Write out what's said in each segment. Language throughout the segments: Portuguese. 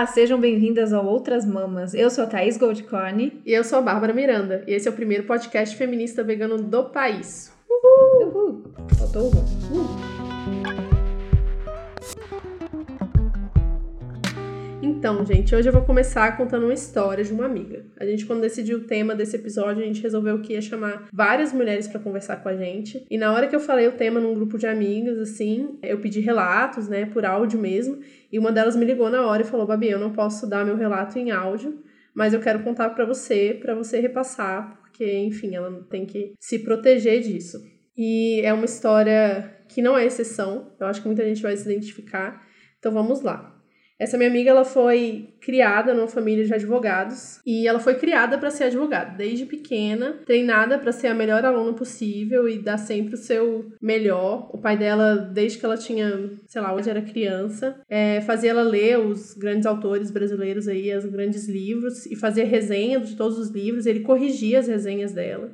Olá, sejam bem-vindas ao Outras Mamas. Eu sou a Thaís Goldcorn. E eu sou a Bárbara Miranda. E esse é o primeiro podcast feminista vegano do país. Uhul! Uhul. Faltou o uh. Então, gente, hoje eu vou começar contando uma história de uma amiga. A gente, quando decidiu o tema desse episódio, a gente resolveu que ia chamar várias mulheres para conversar com a gente. E na hora que eu falei o tema num grupo de amigas, assim, eu pedi relatos, né, por áudio mesmo. E uma delas me ligou na hora e falou: Babi, eu não posso dar meu relato em áudio, mas eu quero contar para você, para você repassar, porque, enfim, ela tem que se proteger disso. E é uma história que não é exceção, eu acho que muita gente vai se identificar. Então vamos lá. Essa minha amiga, ela foi criada numa família de advogados e ela foi criada para ser advogada, desde pequena, treinada para ser a melhor aluna possível e dar sempre o seu melhor. O pai dela, desde que ela tinha, sei lá, hoje era criança, é, fazia ela ler os grandes autores brasileiros aí, os grandes livros e fazia resenha de todos os livros. Ele corrigia as resenhas dela.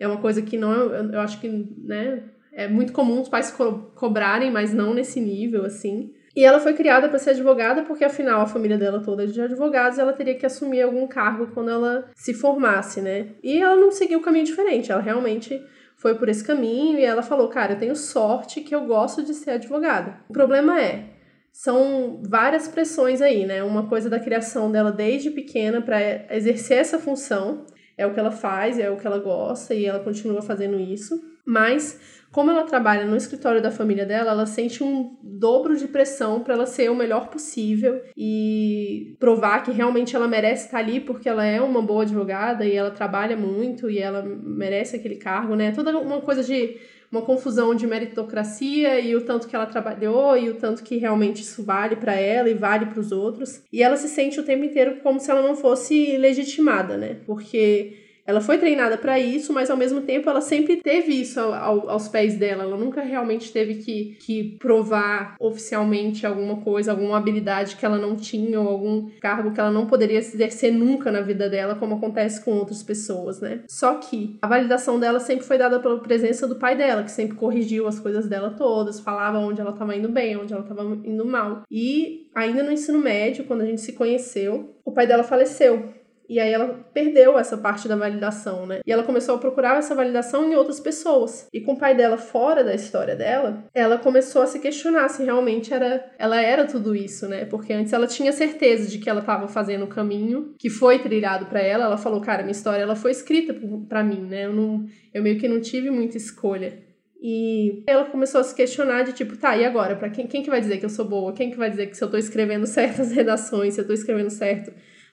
É uma coisa que não, eu acho que, né, é muito comum os pais co cobrarem, mas não nesse nível assim. E ela foi criada para ser advogada porque, afinal, a família dela toda é de advogados ela teria que assumir algum cargo quando ela se formasse, né? E ela não seguiu o caminho diferente, ela realmente foi por esse caminho e ela falou: Cara, eu tenho sorte que eu gosto de ser advogada. O problema é. São várias pressões aí, né? Uma coisa da criação dela desde pequena para exercer essa função, é o que ela faz, é o que ela gosta e ela continua fazendo isso. Mas como ela trabalha no escritório da família dela, ela sente um dobro de pressão para ela ser o melhor possível e provar que realmente ela merece estar ali porque ela é uma boa advogada e ela trabalha muito e ela merece aquele cargo, né? Toda uma coisa de uma confusão de meritocracia e o tanto que ela trabalhou e o tanto que realmente isso vale para ela e vale para os outros. E ela se sente o tempo inteiro como se ela não fosse legitimada, né? Porque ela foi treinada para isso, mas ao mesmo tempo ela sempre teve isso ao, aos pés dela. Ela nunca realmente teve que, que provar oficialmente alguma coisa, alguma habilidade que ela não tinha, ou algum cargo que ela não poderia exercer nunca na vida dela, como acontece com outras pessoas, né? Só que a validação dela sempre foi dada pela presença do pai dela, que sempre corrigiu as coisas dela todas, falava onde ela estava indo bem, onde ela estava indo mal. E ainda no ensino médio, quando a gente se conheceu, o pai dela faleceu. E aí ela perdeu essa parte da validação, né? E ela começou a procurar essa validação em outras pessoas. E com o pai dela fora da história dela, ela começou a se questionar se realmente era, ela era tudo isso, né? Porque antes ela tinha certeza de que ela estava fazendo o caminho que foi trilhado para ela. Ela falou: "Cara, minha história ela foi escrita para mim, né? Eu não eu meio que não tive muita escolha". E ela começou a se questionar de tipo, tá, e agora? Para quem, quem que vai dizer que eu sou boa? Quem que vai dizer que se eu tô escrevendo certas redações, se eu tô escrevendo certo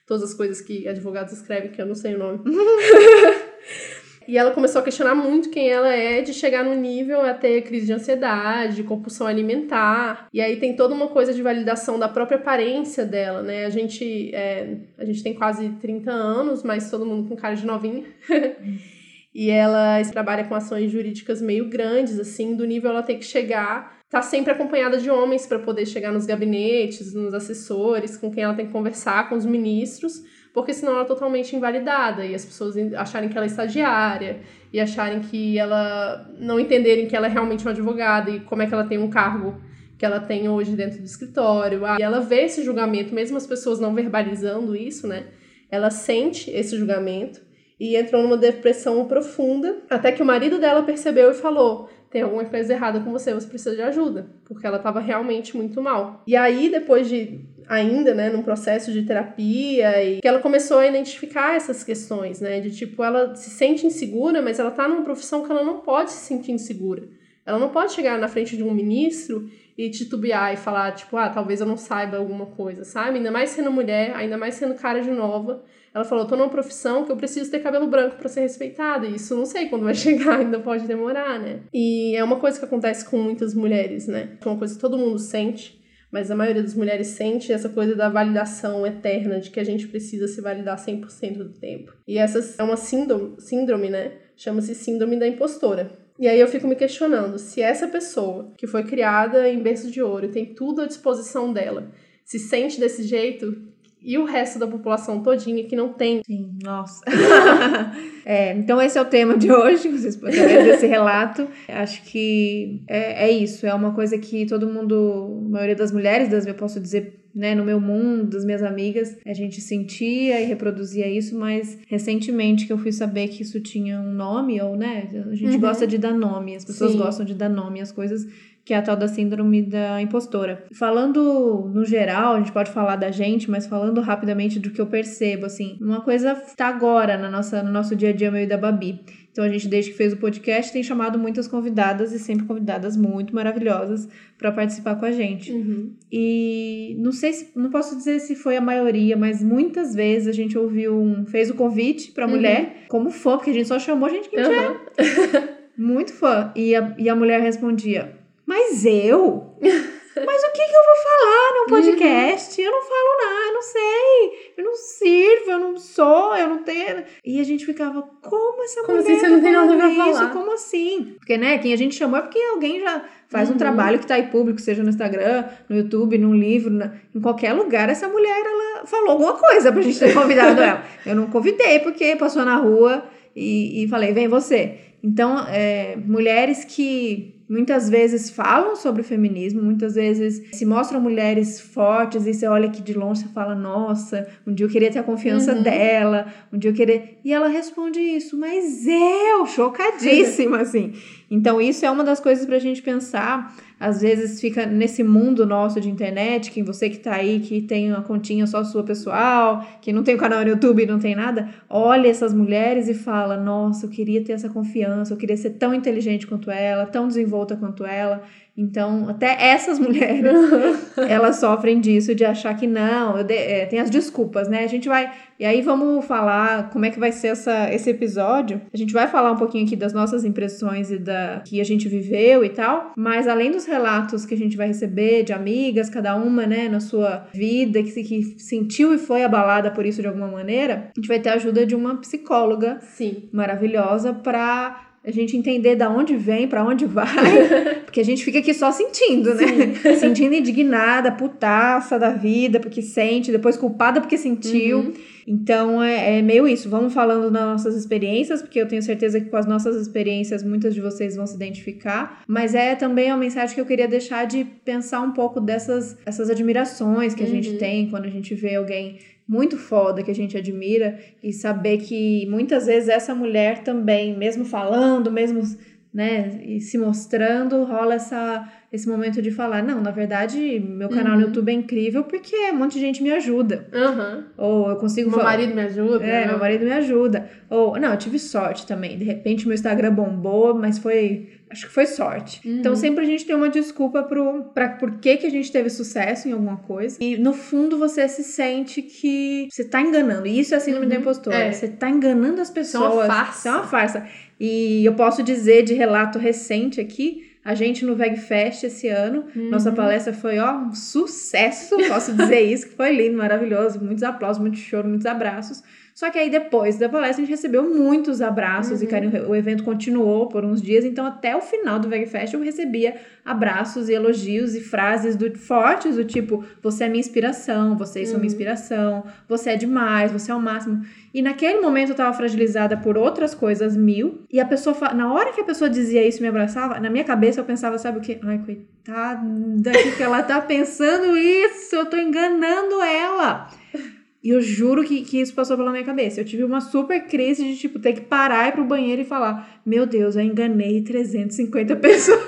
todas as coisas que advogados escrevem, que eu não sei o nome. E ela começou a questionar muito quem ela é, de chegar no nível a ter crise de ansiedade, de compulsão alimentar. E aí tem toda uma coisa de validação da própria aparência dela, né? A gente, é, a gente tem quase 30 anos, mas todo mundo com cara de novinha. e ela trabalha com ações jurídicas meio grandes, assim, do nível ela tem que chegar tá sempre acompanhada de homens para poder chegar nos gabinetes, nos assessores, com quem ela tem que conversar, com os ministros, porque senão ela é totalmente invalidada e as pessoas acharem que ela é estagiária e acharem que ela não entenderem que ela é realmente uma advogada e como é que ela tem um cargo que ela tem hoje dentro do escritório. E ela vê esse julgamento, mesmo as pessoas não verbalizando isso, né? Ela sente esse julgamento e entrou numa depressão profunda, até que o marido dela percebeu e falou: tem alguma coisa errada com você, você precisa de ajuda, porque ela estava realmente muito mal. E aí, depois de ainda, né, num processo de terapia e que ela começou a identificar essas questões, né, de tipo, ela se sente insegura, mas ela tá numa profissão que ela não pode se sentir insegura. Ela não pode chegar na frente de um ministro e titubear e falar, tipo, ah, talvez eu não saiba alguma coisa, sabe? Ainda mais sendo mulher, ainda mais sendo cara de nova. Ela falou: tô numa profissão que eu preciso ter cabelo branco para ser respeitada. E isso não sei quando vai chegar, ainda pode demorar, né? E é uma coisa que acontece com muitas mulheres, né? É uma coisa que todo mundo sente, mas a maioria das mulheres sente essa coisa da validação eterna, de que a gente precisa se validar 100% do tempo. E essa é uma síndrome, síndrome né? Chama-se síndrome da impostora. E aí eu fico me questionando se essa pessoa que foi criada em berço de ouro e tem tudo à disposição dela se sente desse jeito, e o resto da população todinha que não tem. Sim, nossa. é, então esse é o tema de hoje, vocês podem ver esse relato. Acho que é, é isso, é uma coisa que todo mundo, a maioria das mulheres, das, eu posso dizer né, no meu mundo, das minhas amigas, a gente sentia e reproduzia isso, mas recentemente que eu fui saber que isso tinha um nome, ou, né, a gente Uhum. gosta de dar nome, as pessoas Sim. gostam de dar nome às coisas, que é a tal da síndrome da impostora. Falando no geral, a gente pode falar da gente, mas falando rapidamente do que eu percebo, assim, uma coisa tá agora na nossa, no nosso dia a dia, meu e da Babi. Então a gente, desde que fez o podcast, tem chamado muitas convidadas e sempre convidadas muito maravilhosas para participar com a gente. Uhum. E não sei se, não posso dizer se foi a maioria, mas muitas vezes a gente ouviu um, fez o convite pra Uhum. mulher como fã, porque a gente só chamou gente que a gente é muito fã. E a, e a mulher respondia: Mas eu? Mas o que, que eu vou falar num podcast? Eu não falo nada, eu não sei. Eu não sirvo, eu não sou, eu não tenho. E a gente ficava: Como essa Como mulher assim? Você não tá tem nada pra isso? falar?" Como assim? Porque, né, quem a gente chamou é porque alguém já faz um Uhum. trabalho que tá aí público, seja no Instagram, no YouTube, num livro, na- em qualquer lugar. Essa mulher, ela falou alguma coisa pra gente ter convidado ela. Eu não convidei porque passou na rua e, e falei, vem você. Então, é, mulheres que muitas vezes falam sobre o feminismo, muitas vezes se mostram mulheres fortes e você olha aqui de longe e fala, nossa, um dia eu queria ter a confiança Uhum. dela, um dia eu queria... E ela responde isso, mas eu, chocadíssima, assim. Então, isso é uma das coisas pra gente pensar. Às vezes fica nesse mundo nosso de internet, que você que tá aí, que tem uma continha só sua pessoal, que não tem um canal no YouTube, não tem nada, olha essas mulheres e fala: Nossa, eu queria ter essa confiança, eu queria ser tão inteligente quanto ela, tão desenvolta quanto ela. Então, até essas mulheres, elas sofrem disso, de achar que não, de- é, tem as desculpas, né? A gente vai. E aí vamos falar como é que vai ser essa, esse episódio. A gente vai falar um pouquinho aqui das nossas impressões e da que a gente viveu e tal. Mas além dos relatos que a gente vai receber de amigas, cada uma, né, na sua vida, que, se- que sentiu e foi abalada por isso de alguma maneira, a gente vai ter a ajuda de uma psicóloga Sim. maravilhosa pra a gente entender da onde vem, pra onde vai, porque a gente fica aqui só sentindo, né? Sentindo indignada, putaça da vida, porque sente, depois culpada porque sentiu. Uhum. Então é, é meio isso. Vamos falando das nossas experiências, porque eu tenho certeza que com as nossas experiências muitas de vocês vão se identificar. Mas é também uma mensagem que eu queria deixar de pensar um pouco dessas essas admirações que a gente Uhum. tem quando a gente vê alguém muito foda que a gente admira e saber que muitas vezes essa mulher também, mesmo falando, mesmo né, e se mostrando, rola essa, esse momento de falar, não, na verdade, meu canal no Uhum. YouTube é incrível porque um monte de gente me ajuda. Aham. Ou eu consigo Meu falar. marido me ajuda. É, né? meu marido me ajuda. Ou, não, eu tive sorte também. De repente meu Instagram bombou, mas foi. Acho que foi sorte. Uhum. Então sempre a gente tem uma desculpa pro, pra por que, que a gente teve sucesso em alguma coisa. E no fundo você se sente que você tá enganando. E isso é a síndrome Uhum. da impostora. É. Você tá enganando as é pessoas. uma farsa. Isso é uma farsa. E eu posso dizer de relato recente aqui. A gente no VegFest esse ano, Uhum. nossa palestra foi, ó, um sucesso, posso dizer isso, que foi lindo, maravilhoso, muitos aplausos, muito choro, muitos abraços. Só que aí depois da palestra a gente recebeu muitos abraços e Uhum. carinho. O evento continuou por uns dias, então até o final do VegFest eu recebia abraços e elogios e frases do, fortes do tipo: você é minha inspiração, vocês são Uhum. minha inspiração, você é demais, você é o máximo. E naquele momento eu tava fragilizada por outras coisas mil. E a pessoa, na hora que a pessoa dizia isso e me abraçava, na minha cabeça eu pensava, sabe o quê? Ai, coitada, que ela tá pensando isso? Eu tô enganando ela. E eu juro que, que isso passou pela minha cabeça. Eu tive uma super crise de, tipo, ter que parar e ir pro banheiro e falar: Meu Deus, eu enganei 350 pessoas.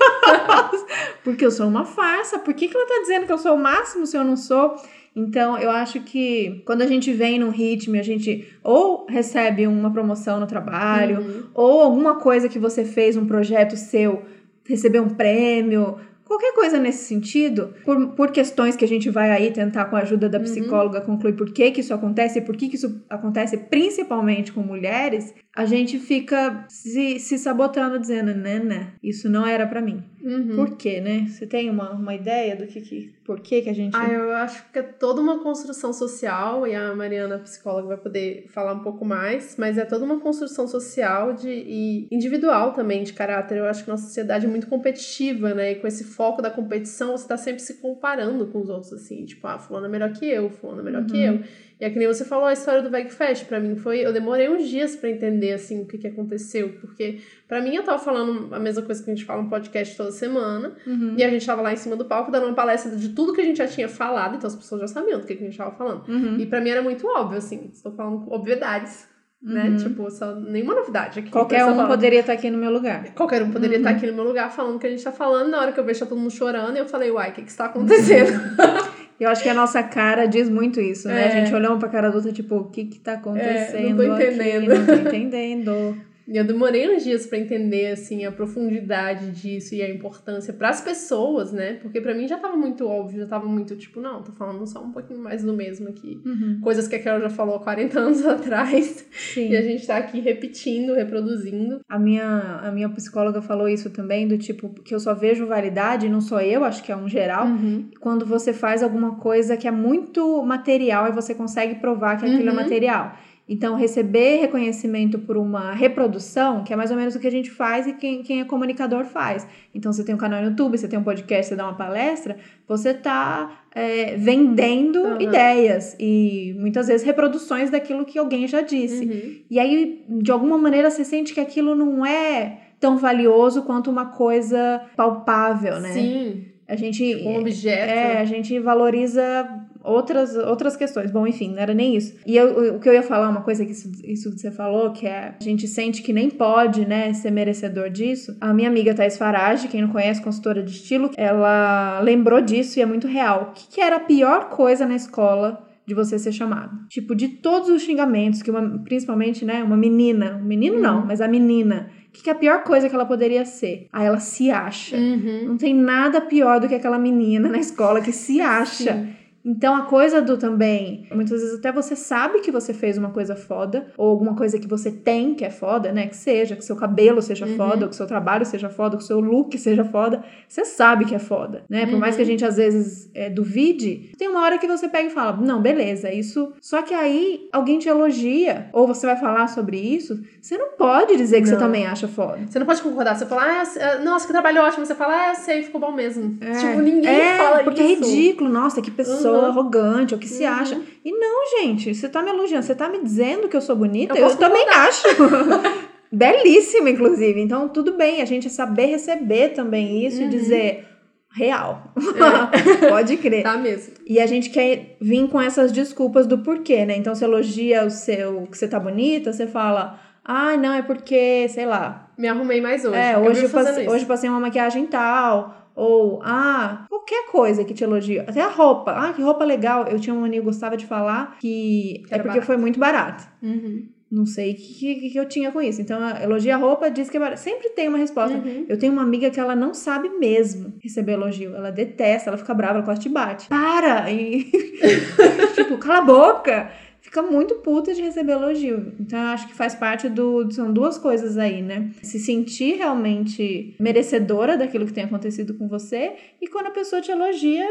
Porque eu sou uma farsa. Por que, que ela tá dizendo que eu sou o máximo se eu não sou? Então, eu acho que quando a gente vem num ritmo, a gente ou recebe uma promoção no trabalho, Uhum. ou alguma coisa que você fez, um projeto seu, receber um prêmio, qualquer coisa nesse sentido, por, por questões que a gente vai aí tentar com a ajuda da Uhum. psicóloga concluir por que, que isso acontece e por que, que isso acontece principalmente com mulheres, a gente fica se, se sabotando, dizendo, Nana, isso não era pra mim. Uhum. Por quê, né? Você tem uma, uma ideia do que, que por que, que a gente. Ah, eu acho que é toda uma construção social, e a Mariana, a psicóloga, vai poder falar um pouco mais, mas é toda uma construção social de, e individual também, de caráter. Eu acho que nossa sociedade é muito competitiva, né? E com esse foco da competição, você tá sempre se comparando com os outros, assim, tipo, ah, fulano é melhor que eu, fulano é melhor que Uhum. eu. E é que nem você falou a história do Vegfest, para mim foi, eu demorei uns dias para entender assim o que que aconteceu, porque para mim eu tava falando a mesma coisa que a gente fala no podcast toda semana, Uhum. e a gente tava lá em cima do palco dando uma palestra de tudo que a gente já tinha falado, então as pessoas já sabiam do que, que a gente tava falando. Uhum. E para mim era muito óbvio assim, estou falando obviedades, né? Uhum. Tipo, só nenhuma novidade aqui. Qualquer Então, um falando- poderia estar aqui no meu lugar. Qualquer um poderia Uhum. estar aqui no meu lugar falando o que a gente tá falando. Na hora que eu vejo tá todo mundo chorando, eu falei, uai, o que que está acontecendo? Eu acho que a nossa cara diz muito isso, né? É. A gente olhando pra cara adulta, tipo, o que que tá acontecendo não tô aqui? entendendo. Não tô entendendo. E eu demorei uns dias pra entender, assim, a profundidade disso e a importância pras pessoas, né? Porque pra mim já tava muito óbvio, já tava muito tipo, não, tô falando só um pouquinho mais do mesmo aqui. Uhum. Coisas que a Carol já falou há 40 anos atrás. Sim. E a gente tá aqui repetindo, reproduzindo. A minha, a minha psicóloga falou isso também, do tipo, que eu só vejo validade, não sou eu, acho que é um geral, Uhum. quando você faz alguma coisa que é muito material e você consegue provar que aquilo é Uhum. material. Então, receber reconhecimento por uma reprodução, que é mais ou menos o que a gente faz e quem, quem é comunicador faz. Então, você tem um canal no YouTube, você tem um podcast, você dá uma palestra, você tá é, vendendo Uhum. ideias e muitas vezes reproduções daquilo que alguém já disse. Uhum. E aí, de alguma maneira, você sente que aquilo não é tão valioso quanto uma coisa palpável, né? Sim, A gente. um objeto. É, a gente valoriza outras, outras questões. Bom, enfim, não era nem isso. E eu- o que eu ia falar, uma coisa que isso, isso que você falou, que é a gente sente que nem pode, né, ser merecedor disso. A minha amiga Thais Farage, quem não conhece, consultora de estilo, ela lembrou disso e é muito real. O que, que era a pior coisa na escola? De você ser chamado. Tipo, de todos os xingamentos que uma, principalmente, né, uma menina, um menino não, Uhum. mas a menina, o que, que é a pior coisa que ela poderia ser? Aí ela se acha. Uhum. Não tem nada pior do que aquela menina na escola que se acha. Sim. Então a coisa do também, muitas vezes até você sabe que você fez uma coisa foda, ou alguma coisa que você tem que é foda, né? Que seja, que seu cabelo seja Uhum. foda, ou que seu trabalho seja foda, ou que seu look seja foda, você sabe que é foda, né? Por mais Uhum. que a gente às vezes é, duvide, tem uma hora que você pega e fala, não, beleza, isso. Só que aí alguém te elogia, ou você vai falar sobre isso, você não pode dizer que você Não. também acha foda. Você não pode concordar. Você fala, ah, ah, nossa, que trabalho ótimo. Você fala, ah, eu sei, ficou bom mesmo. É. Tipo, ninguém é, fala porque isso. é ridículo. Nossa, que pessoa Uhum. Arrogante, ou que se Uhum. acha. E não, gente, você tá me elogiando, você tá me dizendo que eu sou bonita, Eu eu, também acho. Belíssima, inclusive. Então, tudo bem, a gente saber receber também isso Uhum. e dizer real. Pode crer. Tá mesmo. E a gente quer vir com essas desculpas do porquê, né? Então, você elogia o seu que você tá bonita, você fala, ah, não, é porque, sei lá, Me arrumei mais hoje. é, Eu hoje eu, fazendo passei, hoje passei uma maquiagem tal. Ou, ah, qualquer coisa que te elogia. Até a roupa. Ah, que roupa legal. Eu tinha um amigo que gostava de falar que, Que é porque barato. foi muito barato. Uhum. Não sei o que, que, que eu tinha com isso. Então, elogia a roupa, diz que é barato. Sempre tem uma resposta. Uhum. Eu tenho uma amiga que ela não sabe mesmo receber elogio. Ela detesta, ela fica brava, ela quase te bate. Para! E, tipo, cala a boca! Fica muito puta de receber elogio. Então, eu acho que faz parte do. São duas coisas aí, né? Se sentir realmente merecedora daquilo que tem acontecido com você. E quando a pessoa te elogia,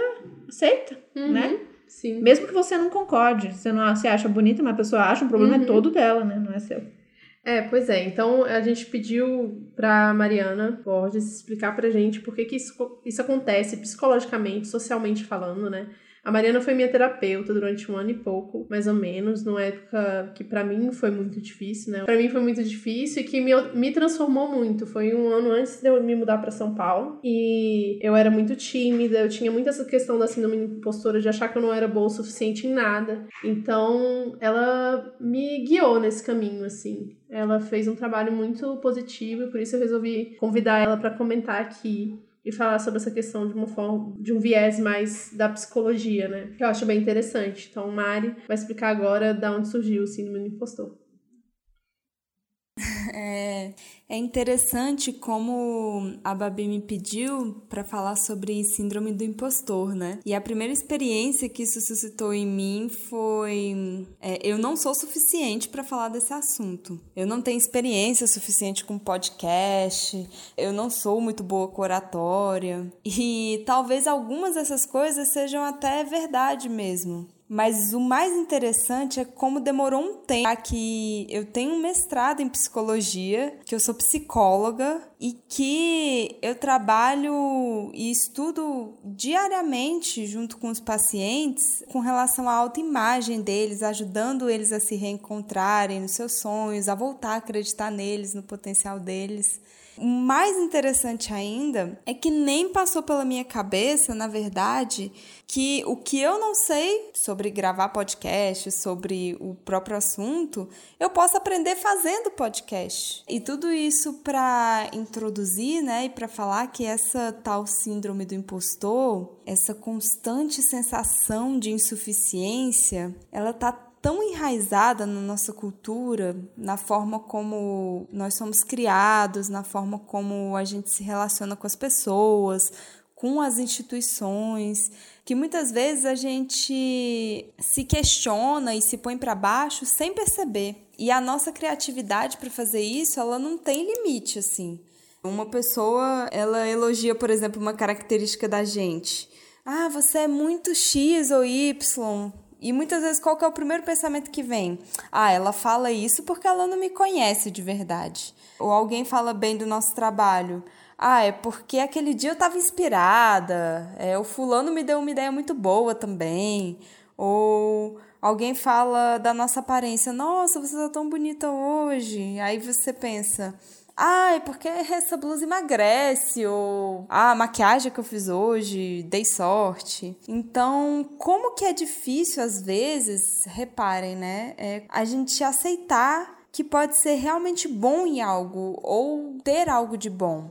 aceita, Uhum. né? Sim. Mesmo que você não concorde. Você não se acha bonita, mas a pessoa acha, o problema Uhum. é todo dela, né? Não é seu. É, pois é. Então a gente pediu pra Mariana Borges explicar pra gente por que, que isso, isso acontece psicologicamente, socialmente falando, né? A Mariana foi minha terapeuta durante um ano e pouco, mais ou menos, numa época que pra mim foi muito difícil, né? Pra mim foi muito difícil e que me, me transformou muito. Foi um ano antes de eu me mudar pra São Paulo e eu era muito tímida, eu tinha muito essa questão da síndrome impostora de achar que eu não era boa o suficiente em nada. Então, ela me guiou nesse caminho, assim. Ela fez um trabalho muito positivo e por isso eu resolvi convidar ela para comentar aqui e falar sobre essa questão de uma forma, de um viés mais da psicologia, né? Que eu acho bem interessante. Então, Mari vai explicar agora da onde surgiu o síndrome do impostor. É, é interessante como a Babi me pediu para falar sobre síndrome do impostor, né? E a primeira experiência que isso suscitou em mim foi: é, eu não sou suficiente para falar desse assunto. Eu não tenho experiência suficiente com podcast, eu não sou muito boa com oratória. E talvez algumas dessas coisas sejam até verdade mesmo. Mas o mais interessante é como demorou um tempo que eu tenho um mestrado em psicologia, que eu sou psicóloga e que eu trabalho e estudo diariamente junto com os pacientes com relação à autoimagem deles, ajudando eles a se reencontrarem nos seus sonhos, a voltar a acreditar neles, no potencial deles. Mais interessante ainda é que nem passou pela minha cabeça, na verdade, que o que eu não sei sobre gravar podcast, sobre o próprio assunto, eu posso aprender fazendo podcast. E tudo isso para introduzir, né, e para falar que essa tal síndrome do impostor, essa constante sensação de insuficiência, ela tá tão enraizada na nossa cultura, na forma como nós somos criados, na forma como a gente se relaciona com as pessoas, com as instituições, que muitas vezes a gente se questiona e se põe para baixo sem perceber. E a nossa criatividade para fazer isso, ela não tem limite assim. Uma pessoa, ela elogia, por exemplo, uma característica da gente. Ah, você é muito X ou Y. E muitas vezes qual é o primeiro pensamento que vem? Ah, ela fala isso porque ela não me conhece de verdade. Ou alguém fala bem do nosso trabalho. Ah, é porque aquele dia eu estava inspirada. É, o fulano me deu uma ideia muito boa também. Ou alguém fala da nossa aparência. Nossa, você está tão bonita hoje. Aí você pensa, ah, é porque essa blusa emagrece, ou ah, a maquiagem que eu fiz hoje, dei sorte. Então, como que é difícil às vezes, reparem, né? É a gente aceitar que pode ser realmente bom em algo ou ter algo de bom.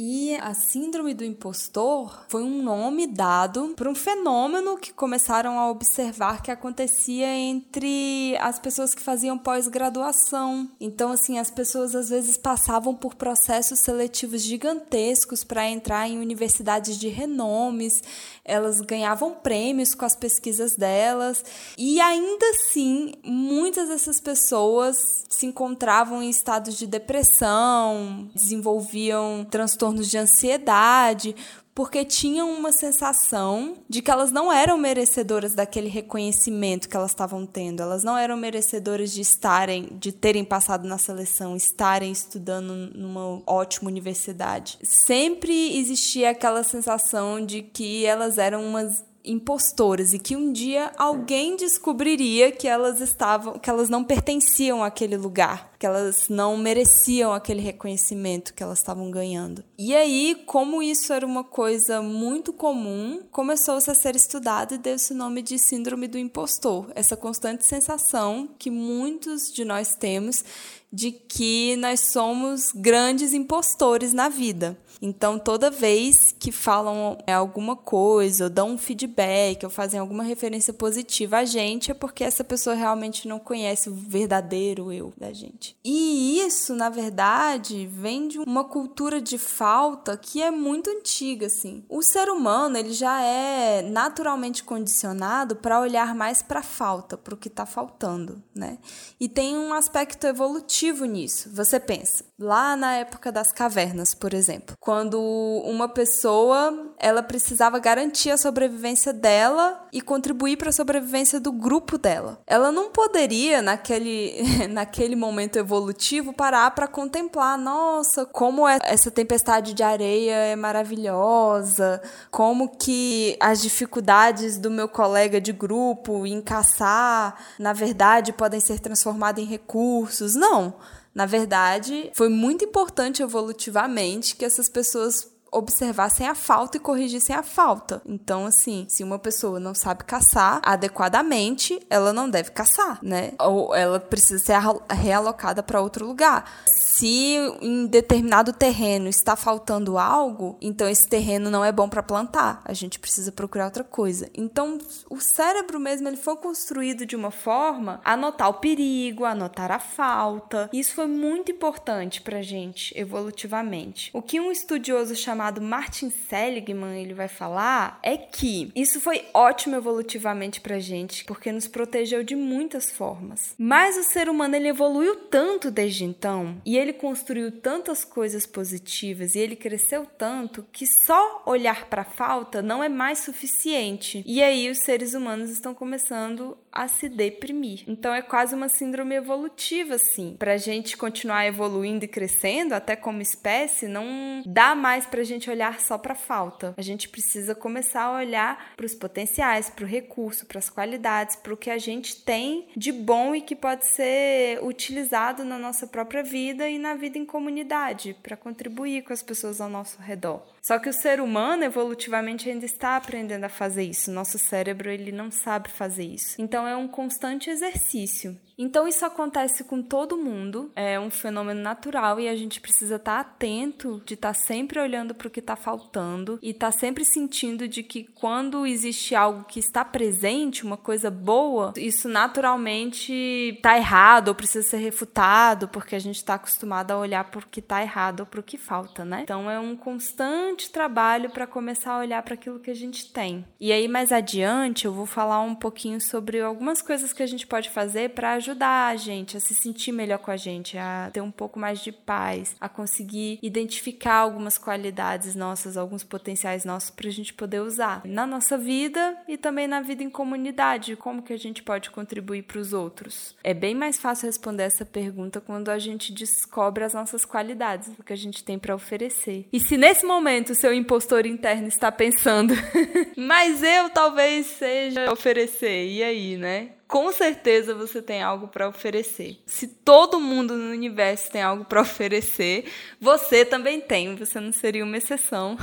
E a síndrome do impostor foi um nome dado para um fenômeno que começaram a observar que acontecia entre as pessoas que faziam pós-graduação. Então, assim, as pessoas às vezes passavam por processos seletivos gigantescos para entrar em universidades de renomes, elas ganhavam prêmios com as pesquisas delas, e ainda assim, muitas dessas pessoas se encontravam em estados de depressão, desenvolviam transtornos de ansiedade, porque tinham uma sensação de que elas não eram merecedoras daquele reconhecimento que elas estavam tendo. Elas não eram merecedoras de estarem, de terem passado na seleção, estarem estudando numa ótima universidade. Sempre existia aquela sensação de que elas eram umas impostoras e que um dia alguém descobriria que elas estavam, que elas não pertenciam àquele lugar, que elas não mereciam aquele reconhecimento que elas estavam ganhando. E aí, como isso era uma coisa muito comum, começou-se a ser estudado e deu-se o nome de síndrome do impostor, essa constante sensação que muitos de nós temos de que nós somos grandes impostores na vida. Então, toda vez que falam alguma coisa, ou dão um feedback, ou fazem alguma referência positiva a gente, é porque essa pessoa realmente não conhece o verdadeiro eu da gente. E isso, na verdade, vem de uma cultura de falta que é muito antiga, assim. O ser humano, ele já é naturalmente condicionado para olhar mais para a falta, para o que está faltando, né? E tem um aspecto evolutivo nisso. Você pensa, lá na época das cavernas, por exemplo, quando uma pessoa ela precisava garantir a sobrevivência dela e contribuir para a sobrevivência do grupo dela. Ela não poderia naquele naquele momento evolutivo parar para contemplar, nossa, como é, essa tempestade de areia é maravilhosa, como que as dificuldades do meu colega de grupo em caçar, na verdade, podem ser transformadas em recursos. Não. Na verdade, foi muito importante evolutivamente que essas pessoas observassem a falta e corrigissem a falta. Então, assim, se uma pessoa não sabe caçar adequadamente, ela não deve caçar, né? Ou ela precisa ser realocada para outro lugar. Se em determinado terreno está faltando algo, então esse terreno não é bom para plantar. A gente precisa procurar outra coisa. Então, o cérebro mesmo ele foi construído de uma forma a notar o perigo, a notar a falta. Isso foi muito importante pra gente evolutivamente. O que um estudioso chama chamado Martin Seligman ele vai falar é que isso foi ótimo evolutivamente pra gente, porque nos protegeu de muitas formas. Mas o ser humano ele evoluiu tanto desde então e ele construiu tantas coisas positivas e ele cresceu tanto que só olhar para a falta não é mais suficiente. E aí os seres humanos estão começando a se deprimir. Então é quase uma síndrome evolutiva, assim. Pra gente continuar evoluindo e crescendo, até como espécie, não dá mais pra gente olhar só pra falta. A gente precisa começar a olhar para os potenciais, para o recurso, para as qualidades, para o que a gente tem de bom e que pode ser utilizado na nossa própria vida e na vida em comunidade, para contribuir com as pessoas ao nosso redor. Só que o ser humano evolutivamente ainda está aprendendo a fazer isso. Nosso cérebro ele não sabe fazer isso. Então é um constante exercício. Então isso acontece com todo mundo, é um fenômeno natural e a gente precisa estar tá atento de estar tá sempre olhando para o que está faltando e estar tá sempre sentindo de que quando existe algo que está presente, uma coisa boa, isso naturalmente está errado ou precisa ser refutado, porque a gente está acostumado a olhar para o que está errado ou para o que falta, né? Então é um constante trabalho para começar a olhar para aquilo que a gente tem. E aí mais adiante eu vou falar um pouquinho sobre algumas coisas que a gente pode fazer para ajudar ajudar a gente a se sentir melhor com a gente, a ter um pouco mais de paz, a conseguir identificar algumas qualidades nossas, alguns potenciais nossos para a gente poder usar na nossa vida e também na vida em comunidade. Como que a gente pode contribuir para os outros? É bem mais fácil responder essa pergunta quando a gente descobre as nossas qualidades, o que a gente tem para oferecer. E se nesse momento o seu impostor interno está pensando, mas eu talvez seja oferecer, e aí, né? Com certeza você tem algo para oferecer. Se todo mundo no universo tem algo para oferecer, você também tem, você não seria uma exceção.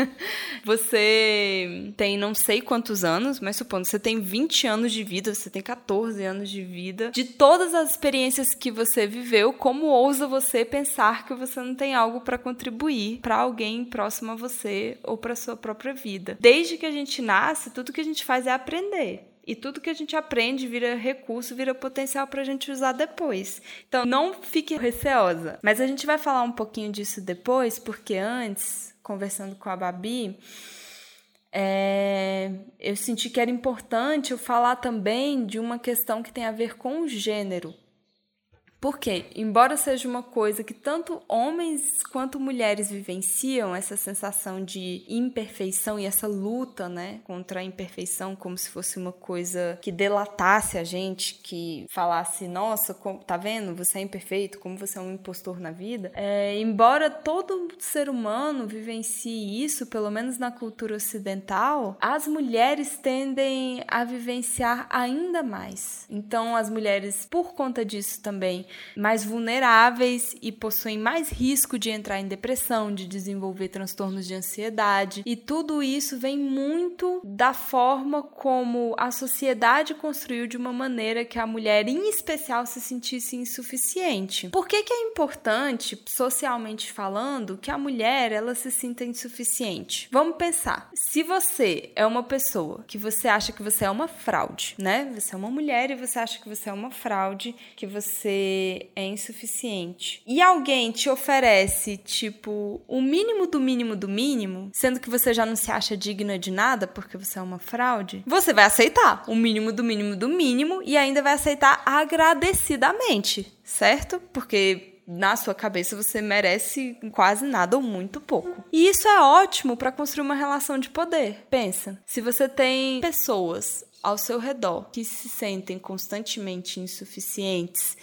você tem não sei quantos anos, mas supondo você tem 20 anos de vida, você tem 14 anos de vida. De todas as experiências que você viveu, como ousa você pensar que você não tem algo para contribuir para alguém próximo a você ou para sua própria vida? Desde que a gente nasce, tudo que a gente faz é aprender. E tudo que a gente aprende vira recurso, vira potencial para a gente usar depois. Então, não fique receosa. Mas a gente vai falar um pouquinho disso depois, porque antes, conversando com a Babi, é, eu senti que era importante eu falar também de uma questão que tem a ver com o gênero. Porque, embora seja uma coisa que tanto homens quanto mulheres vivenciam, essa sensação de imperfeição e essa luta, né, contra a imperfeição, como se fosse uma coisa que delatasse a gente, que falasse, nossa, tá vendo? Você é imperfeito, como você é um impostor na vida. É, embora todo ser humano vivencie isso, pelo menos na cultura ocidental, as mulheres tendem a vivenciar ainda mais. Então, as mulheres, por conta disso também, mais vulneráveis e possuem mais risco de entrar em depressão, de desenvolver transtornos de ansiedade. E tudo isso vem muito da forma como a sociedade construiu de uma maneira que a mulher, em especial, se sentisse insuficiente. Por que, que é importante, socialmente falando, que a mulher ela se sinta insuficiente? Vamos pensar. Se você é uma pessoa que você acha que você é uma fraude, né? Você é uma mulher e você acha que você é uma fraude, que você é insuficiente e alguém te oferece, tipo, o mínimo do mínimo do mínimo, sendo que você já não se acha digna de nada porque você é uma fraude, você vai aceitar o mínimo do mínimo do mínimo e ainda vai aceitar agradecidamente, certo? Porque na sua cabeça você merece quase nada ou muito pouco. E isso é ótimo para construir uma relação de poder. Pensa, se você tem pessoas ao seu redor que se sentem constantemente insuficientes,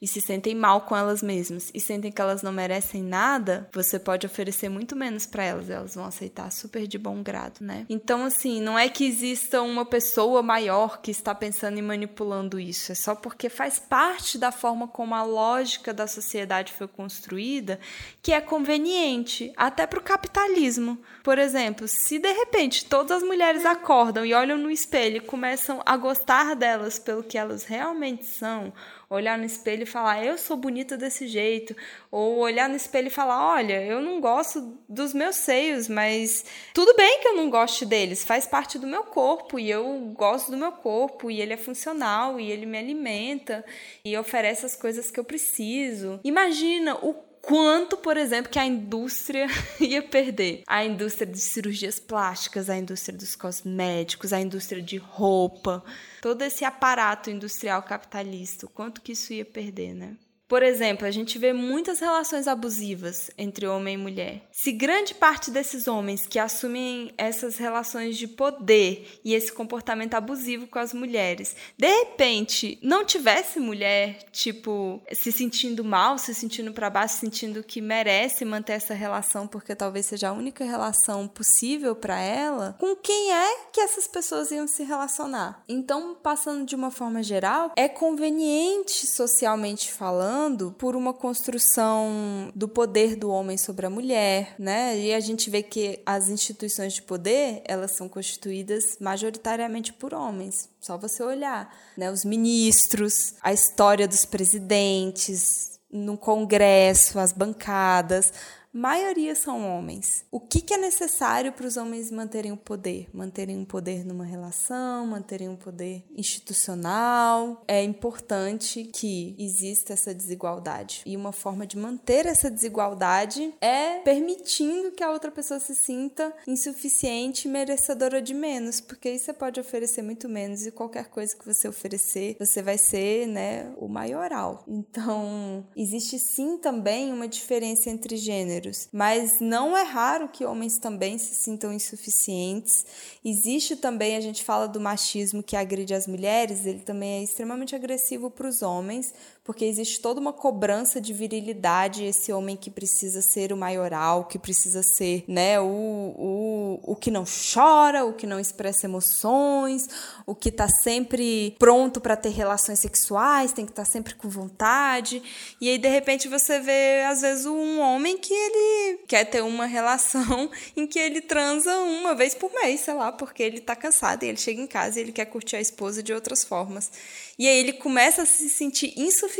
e se sentem mal com elas mesmas e sentem que elas não merecem nada, você pode oferecer muito menos para elas, elas vão aceitar super de bom grado, né? Então, assim, não é que exista uma pessoa maior que está pensando e manipulando isso, é só porque faz parte da forma como a lógica da sociedade foi construída que é conveniente, até para o capitalismo. Por exemplo, se de repente todas as mulheres acordam e olham no espelho e começam a gostar delas pelo que elas realmente são, olhar no espelho e falar, eu sou bonita desse jeito, ou olhar no espelho e falar, olha, eu não gosto dos meus seios, mas tudo bem que eu não goste deles, faz parte do meu corpo e eu gosto do meu corpo e ele é funcional e ele me alimenta e oferece as coisas que eu preciso. Imagina o quanto, por exemplo, que a indústria ia perder. A indústria de cirurgias plásticas, a indústria dos cosméticos, a indústria de roupa, todo esse aparato industrial capitalista, quanto que isso ia perder, né? Por exemplo, a gente vê muitas relações abusivas entre homem e mulher. Se grande parte desses homens que assumem essas relações de poder e esse comportamento abusivo com as mulheres, de repente não tivesse mulher, tipo, se sentindo mal, se sentindo para baixo, sentindo que merece manter essa relação porque talvez seja a única relação possível para ela, com quem é que essas pessoas iam se relacionar? Então, passando de uma forma geral, é conveniente socialmente falando por uma construção do poder do homem sobre a mulher, né? E a gente vê que as instituições de poder, elas são constituídas majoritariamente por homens. Só você olhar, né? Os ministros, a história dos presidentes, no Congresso, as bancadas, maioria são homens. O que, que é necessário para os homens manterem o poder? Manterem um poder numa relação, manterem um poder institucional. É importante que exista essa desigualdade. E uma forma de manter essa desigualdade é permitindo que a outra pessoa se sinta insuficiente e merecedora de menos, porque aí você pode oferecer muito menos e qualquer coisa que você oferecer, você vai ser, né, o maioral. Então, existe sim também uma diferença entre gêneros gêneros, mas não é raro que homens também se sintam insuficientes. Existe também, a gente fala do machismo que agride as mulheres, ele também é extremamente agressivo para os homens, porque existe toda uma cobrança de virilidade, esse homem que precisa ser o maioral, que precisa ser, né, o, o, o que não chora, o que não expressa emoções, o que está sempre pronto para ter relações sexuais, tem que estar tá sempre com vontade. E aí de repente você vê às vezes um homem que ele quer ter uma relação em que ele transa uma vez por mês, sei lá, porque ele está cansado e ele chega em casa e ele quer curtir a esposa de outras formas. E aí ele começa a se sentir insuficiente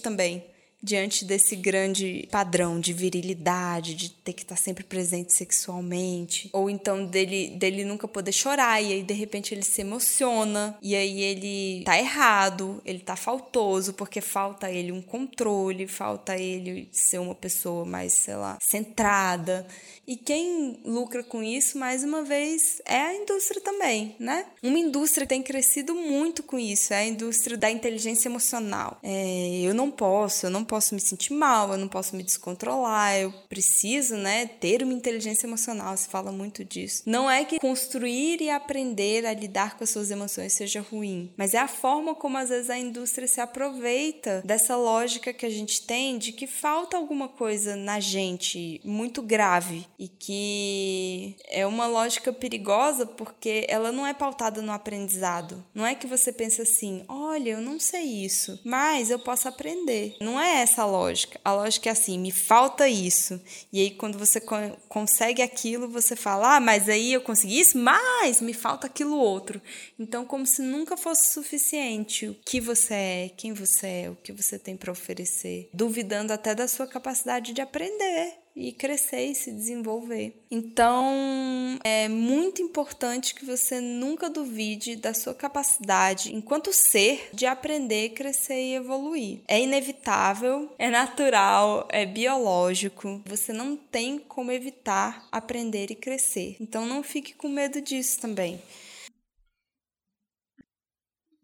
também diante desse grande padrão de virilidade, de ter que estar sempre presente sexualmente, ou então dele, dele nunca poder chorar e aí de repente ele se emociona e aí ele tá errado, ele tá faltoso porque falta ele um controle, falta ele ser uma pessoa mais, sei lá, centrada. E quem lucra com isso, mais uma vez, é a indústria também, né? Uma indústria que tem crescido muito com isso, é a indústria da inteligência emocional. É, eu não posso, eu não posso me sentir mal, eu não posso me descontrolar, eu preciso, né, ter uma inteligência emocional, se fala muito disso. Não é que construir e aprender a lidar com as suas emoções seja ruim, mas é a forma como às vezes a indústria se aproveita dessa lógica que a gente tem de que falta alguma coisa na gente muito grave e que é uma lógica perigosa porque ela não é pautada no aprendizado. Não é que você pensa assim, olha, eu não sei isso, mas eu posso aprender. Não é essa a lógica. A lógica é assim, me falta isso. E aí quando você consegue aquilo, você fala, ah, mas aí eu consegui isso, mas me falta aquilo outro. Então como se nunca fosse suficiente o que você é, quem você é, o que você tem para oferecer, duvidando até da sua capacidade de aprender e crescer e se desenvolver. Então, é muito importante que você nunca duvide da sua capacidade, enquanto ser, de aprender, crescer e evoluir. É inevitável, é natural, é biológico. Você não tem como evitar aprender e crescer. Então, não fique com medo disso também.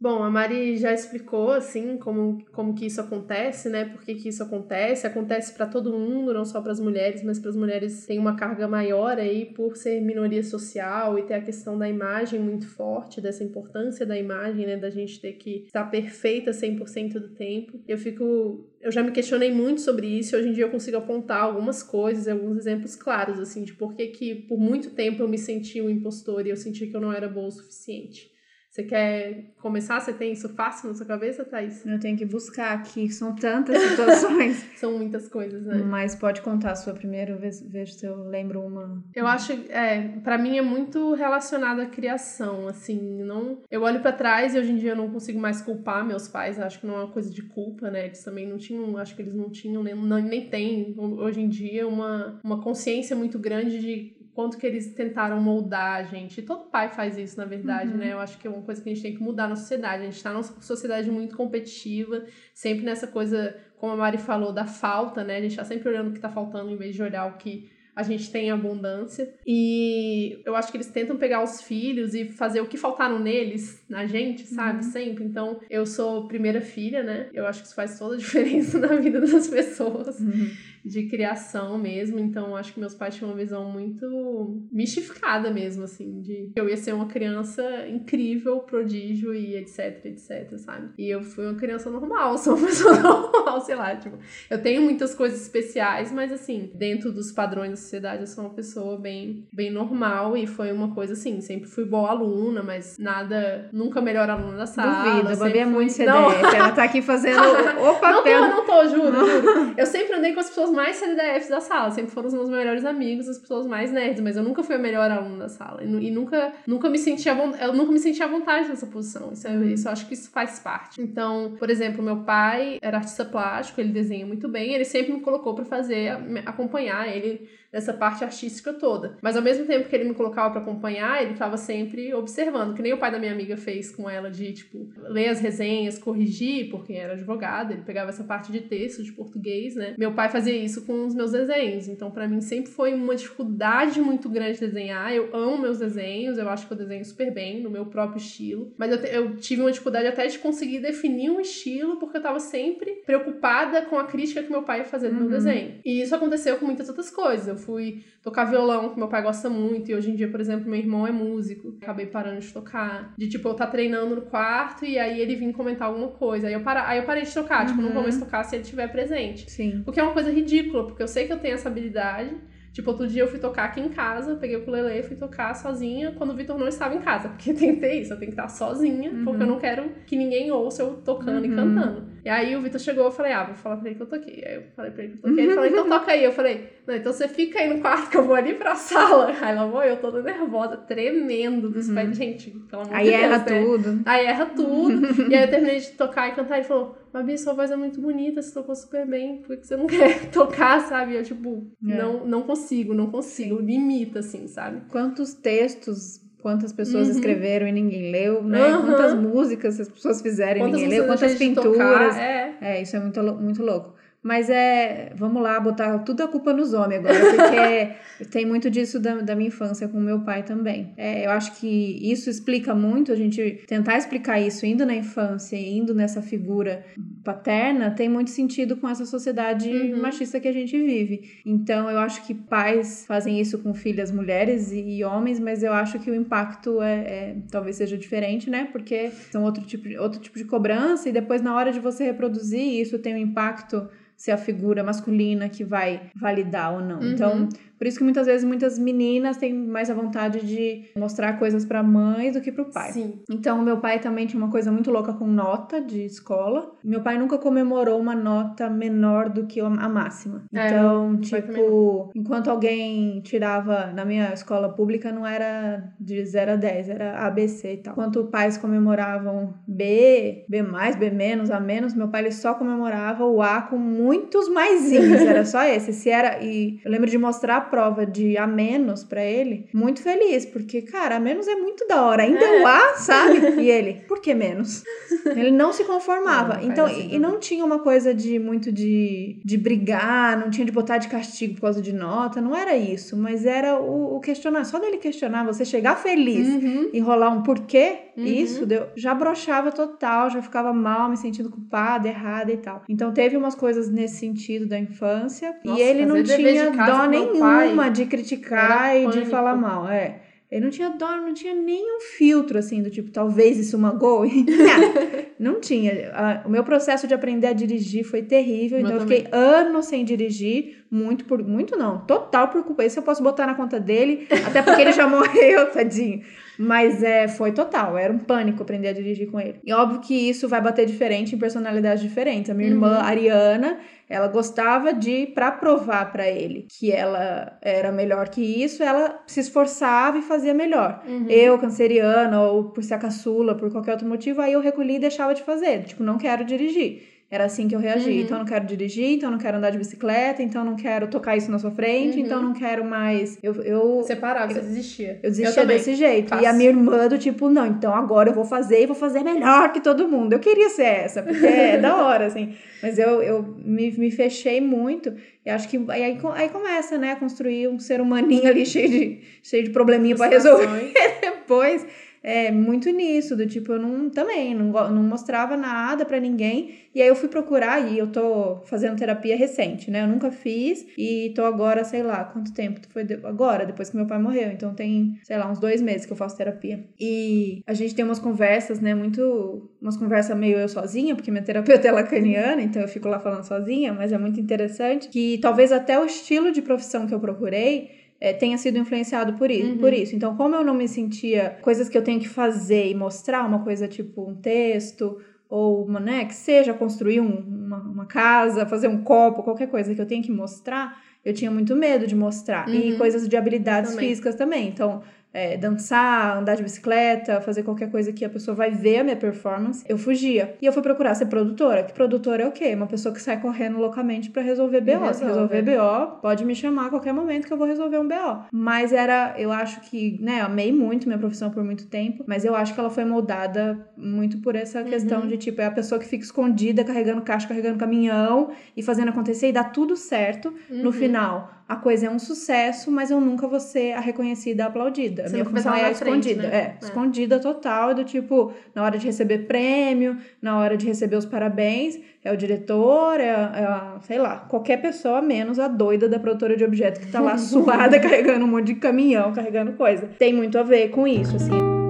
Bom, a Mari já explicou assim como, como que isso acontece, né? Por que, que isso acontece? Acontece para todo mundo, não só para as mulheres, mas para as mulheres tem uma carga maior aí por ser minoria social e ter a questão da imagem muito forte, dessa importância da imagem, né? Da gente ter que estar perfeita 100% do tempo. Eu fico eu já me questionei muito sobre isso e hoje em dia eu consigo apontar algumas coisas, alguns exemplos claros, assim, de por que que por muito tempo eu me senti um impostor e eu senti que eu não era boa o suficiente. Você quer começar? Você tem isso fácil na sua cabeça, Thaís? Eu tenho que buscar aqui, são tantas situações. são muitas coisas, né? Mas pode contar a sua primeira, vejo se eu lembro uma. Eu acho, é, para mim é muito relacionado à criação, assim, não. Eu olho para trás e hoje em dia eu não consigo mais culpar meus pais, acho que não é uma coisa de culpa, né? Eles também não tinham, acho que eles não tinham nem, nem têm hoje em dia uma, uma consciência muito grande de quanto que eles tentaram moldar a gente. Todo pai faz isso, na verdade, Uhum. né? Eu acho que é uma coisa que a gente tem que mudar na sociedade. A gente tá numa sociedade muito competitiva, sempre nessa coisa, como a Mari falou, da falta, né? A gente tá sempre olhando o que tá faltando em vez de olhar o que a gente tem em abundância. E eu acho que eles tentam pegar os filhos e fazer o que faltaram neles, na gente, sabe? Uhum. Sempre. Então, eu sou primeira filha, né? Eu acho que isso faz toda a diferença na vida das pessoas Uhum. De criação mesmo. Então, acho que meus pais tinham uma visão muito mistificada mesmo, assim, de que eu ia ser uma criança incrível, prodígio e etc, etc, sabe? E eu fui uma criança normal, sou uma pessoa normal, sei lá, tipo, eu tenho muitas coisas especiais, mas assim, dentro dos padrões da sociedade, eu sou uma pessoa bem, bem normal e foi uma coisa assim, sempre fui boa aluna, mas nada, nunca melhor aluna da sala. Duvido, a Babi é muito CDF. Ela tá aqui fazendo o não tô, papel. não tô, juro, juro. Eu sempre andei com as pessoas mais CDFs da sala, sempre foram os meus melhores amigos, as pessoas mais nerds, mas eu nunca fui a melhor aluna da sala. E, e nunca, nunca me sentia eu nunca me sentia à vontade nessa posição. Isso, é, isso eu acho que isso faz parte. Então, por exemplo, meu pai era artista plástico, ele desenha muito bem, ele sempre me colocou pra fazer, acompanhar ele nessa parte artística toda. Mas ao mesmo tempo que ele me colocava pra acompanhar, ele tava sempre observando, que nem o pai da minha amiga fez com ela de, tipo, ler as resenhas, corrigir, porque era advogado, ele pegava essa parte de texto de português, né? Meu pai fazia isso com os meus desenhos, então pra mim sempre foi uma dificuldade muito grande desenhar. Eu amo meus desenhos, eu acho que eu desenho super bem no meu próprio estilo, mas eu, eu tive uma dificuldade até de conseguir definir um estilo, porque eu tava sempre preocupada com a crítica que meu pai ia fazer do meu Uhum. desenho. E isso aconteceu com muitas outras coisas. Eu fui tocar violão, que meu pai gosta muito, e hoje em dia, por exemplo, meu irmão é músico. Acabei parando de tocar. De tipo, eu tá treinando no quarto e aí ele vir comentar alguma coisa. Aí eu, para... aí eu parei de tocar, tipo, não vou Uhum. mais tocar se ele estiver presente. Sim. O que é uma coisa ridícula, porque eu sei que eu tenho essa habilidade. Tipo, outro dia eu fui tocar aqui em casa, peguei o ukulele e fui tocar sozinha quando o Vitor não estava em casa. Porque tem que ter isso, eu tenho que estar sozinha, Uhum. porque eu não quero que ninguém ouça eu tocando e Uhum. cantando. E aí o Vitor chegou, eu falei, ah, vou falar pra ele que eu toquei. Aí eu falei pra ele que eu toquei, ele falou, então toca aí. Eu falei, não, então você fica aí no quarto que eu vou ali pra sala. Aí lá vou eu, toda nervosa, tremendo dos Uhum. pés. Gente, pelo amor Aí de Deus, erra né? tudo. Aí erra tudo. e aí eu terminei de tocar e cantar e ele falou: Babi, sua voz é muito bonita, você tocou super bem, por que você não quer tocar, sabe? Eu, tipo, É. não, não consigo, não consigo. Limita, assim, sabe? Quantos textos, quantas pessoas Uhum. escreveram e ninguém leu, né? Aham. Quantas músicas as pessoas fizeram e Quantas ninguém leu, quantas pinturas. tocar, é. É, isso é muito, muito louco. Mas é, vamos lá, botar tudo a culpa nos homens agora, porque tem muito disso da, da minha infância com meu pai também. É, eu acho que isso explica muito, a gente tentar explicar isso indo na infância e indo nessa figura paterna, tem muito sentido com essa sociedade Uhum. machista que a gente vive. Então eu acho que pais fazem isso com filhas mulheres e, e homens, mas eu acho que o impacto é, é- talvez seja diferente, né? Porque são outro tipo, outro tipo de cobrança e depois na hora de você reproduzir isso tem um impacto se é a figura masculina que vai validar ou não. Uhum. Então, por isso que muitas vezes muitas meninas têm mais a vontade de mostrar coisas pra mãe do que pro pai. Sim. Então, meu pai também tinha uma coisa muito louca com nota de escola. Meu pai nunca comemorou uma nota menor do que a máxima. É, Então, tipo, enquanto alguém tirava na minha escola pública, não era de 0 a 10, era ABC e tal. Enquanto pais comemoravam B, B, B menos, A menos, meu pai ele só comemorava o A com muitos maisinhos. Era só esse. Se era. E eu lembro de mostrar a prova de A menos pra ele, muito feliz, porque, cara, A menos é muito da hora. Ainda é o A, sabe? E ele, por que menos? Ele não se conformava. Não, então, faz assim e, não tinha uma coisa de muito de, de brigar, não tinha de botar de castigo por causa de nota, não era isso. Mas era o, o questionar. Só dele questionar, você chegar feliz Uhum. e rolar um porquê, Uhum. isso deu, já brochava total, já ficava mal, me sentindo culpada, errada e tal. Então teve umas coisas nesse sentido da infância Nossa, e ele não tinha dó meu nenhuma de criticar e de falar mal, é. Ele não tinha dó, não tinha nenhum filtro assim do tipo, talvez isso magoe. não, não tinha. O meu processo de aprender a dirigir foi terrível, O então meu eu fiquei anos sem dirigir, muito por muito não, total por culpa. Isso eu posso botar na conta dele, até porque ele já morreu, tadinho. Mas é, foi total, era um pânico aprender a dirigir com ele. E óbvio que isso vai bater diferente em personalidades diferentes. A minha Uhum. irmã, Ariana, ela gostava de, pra provar pra ele que ela era melhor que isso, ela se esforçava e fazia melhor. Uhum. Eu, canceriana, ou por ser a caçula, por qualquer outro motivo, aí eu recolhi e deixava de fazer. Tipo, não quero dirigir. Era assim que eu reagia. Uhum. Então eu não quero dirigir, então eu não quero andar de bicicleta, então eu não quero tocar isso na sua frente, uhum. então eu não quero mais. Eu, eu Separava, você desistia. Eu desistia eu desse jeito. Faço. E a minha irmã do tipo, não, então agora eu vou fazer e vou fazer melhor que todo mundo. Eu queria ser essa, porque é da hora, assim. Mas eu, eu me, me fechei muito. E acho que aí, aí começa, né, a construir um ser humaninho ali cheio de, cheio de probleminha para resolver depois é, muito nisso, do tipo, eu não também não, não mostrava nada para ninguém. E aí eu fui procurar e eu tô fazendo terapia recente, né? Eu nunca fiz e tô agora, sei lá, quanto tempo foi agora, depois que meu pai morreu. Então tem, sei lá, uns dois meses que eu faço terapia. E a gente tem umas conversas, né? Muito. Umas conversas meio eu sozinha, porque minha terapeuta é lacaniana, então eu fico lá falando sozinha, mas é muito interessante. Que talvez até o estilo de profissão que eu procurei é, tenha sido influenciado por isso, uhum. por isso. Então, como eu não me sentia coisas que eu tenho que fazer e mostrar, uma coisa tipo um texto ou uma, né, que seja construir um, uma, uma, casa, fazer um copo, qualquer coisa que eu tenho que mostrar, eu tinha muito medo de mostrar. Uhum. E coisas de habilidades também. físicas também. Então, é, dançar, andar de bicicleta, fazer qualquer coisa que a pessoa vai ver a minha performance, eu fugia. E eu fui procurar ser produtora. Que produtora é o quê? Uma pessoa que sai correndo loucamente para resolver BO. Resolve. Se resolver BO, pode me chamar a qualquer momento que eu vou resolver um BO. Mas era, eu acho que, né, eu amei muito minha profissão por muito tempo, mas eu acho que ela foi moldada muito por essa uhum. questão de, tipo, é a pessoa que fica escondida, carregando caixa, carregando caminhão e fazendo acontecer e dá tudo certo uhum. no final a coisa é um sucesso, mas eu nunca vou ser a reconhecida, a aplaudida. Você a minha função é escondida. Frente, né? é, é, escondida total, do tipo, na hora de receber prêmio, na hora de receber os parabéns, é o diretor, é, é a, sei lá, qualquer pessoa menos a doida da produtora de objetos que tá lá suada, carregando um monte de caminhão, carregando coisa. Tem muito a ver com isso, assim.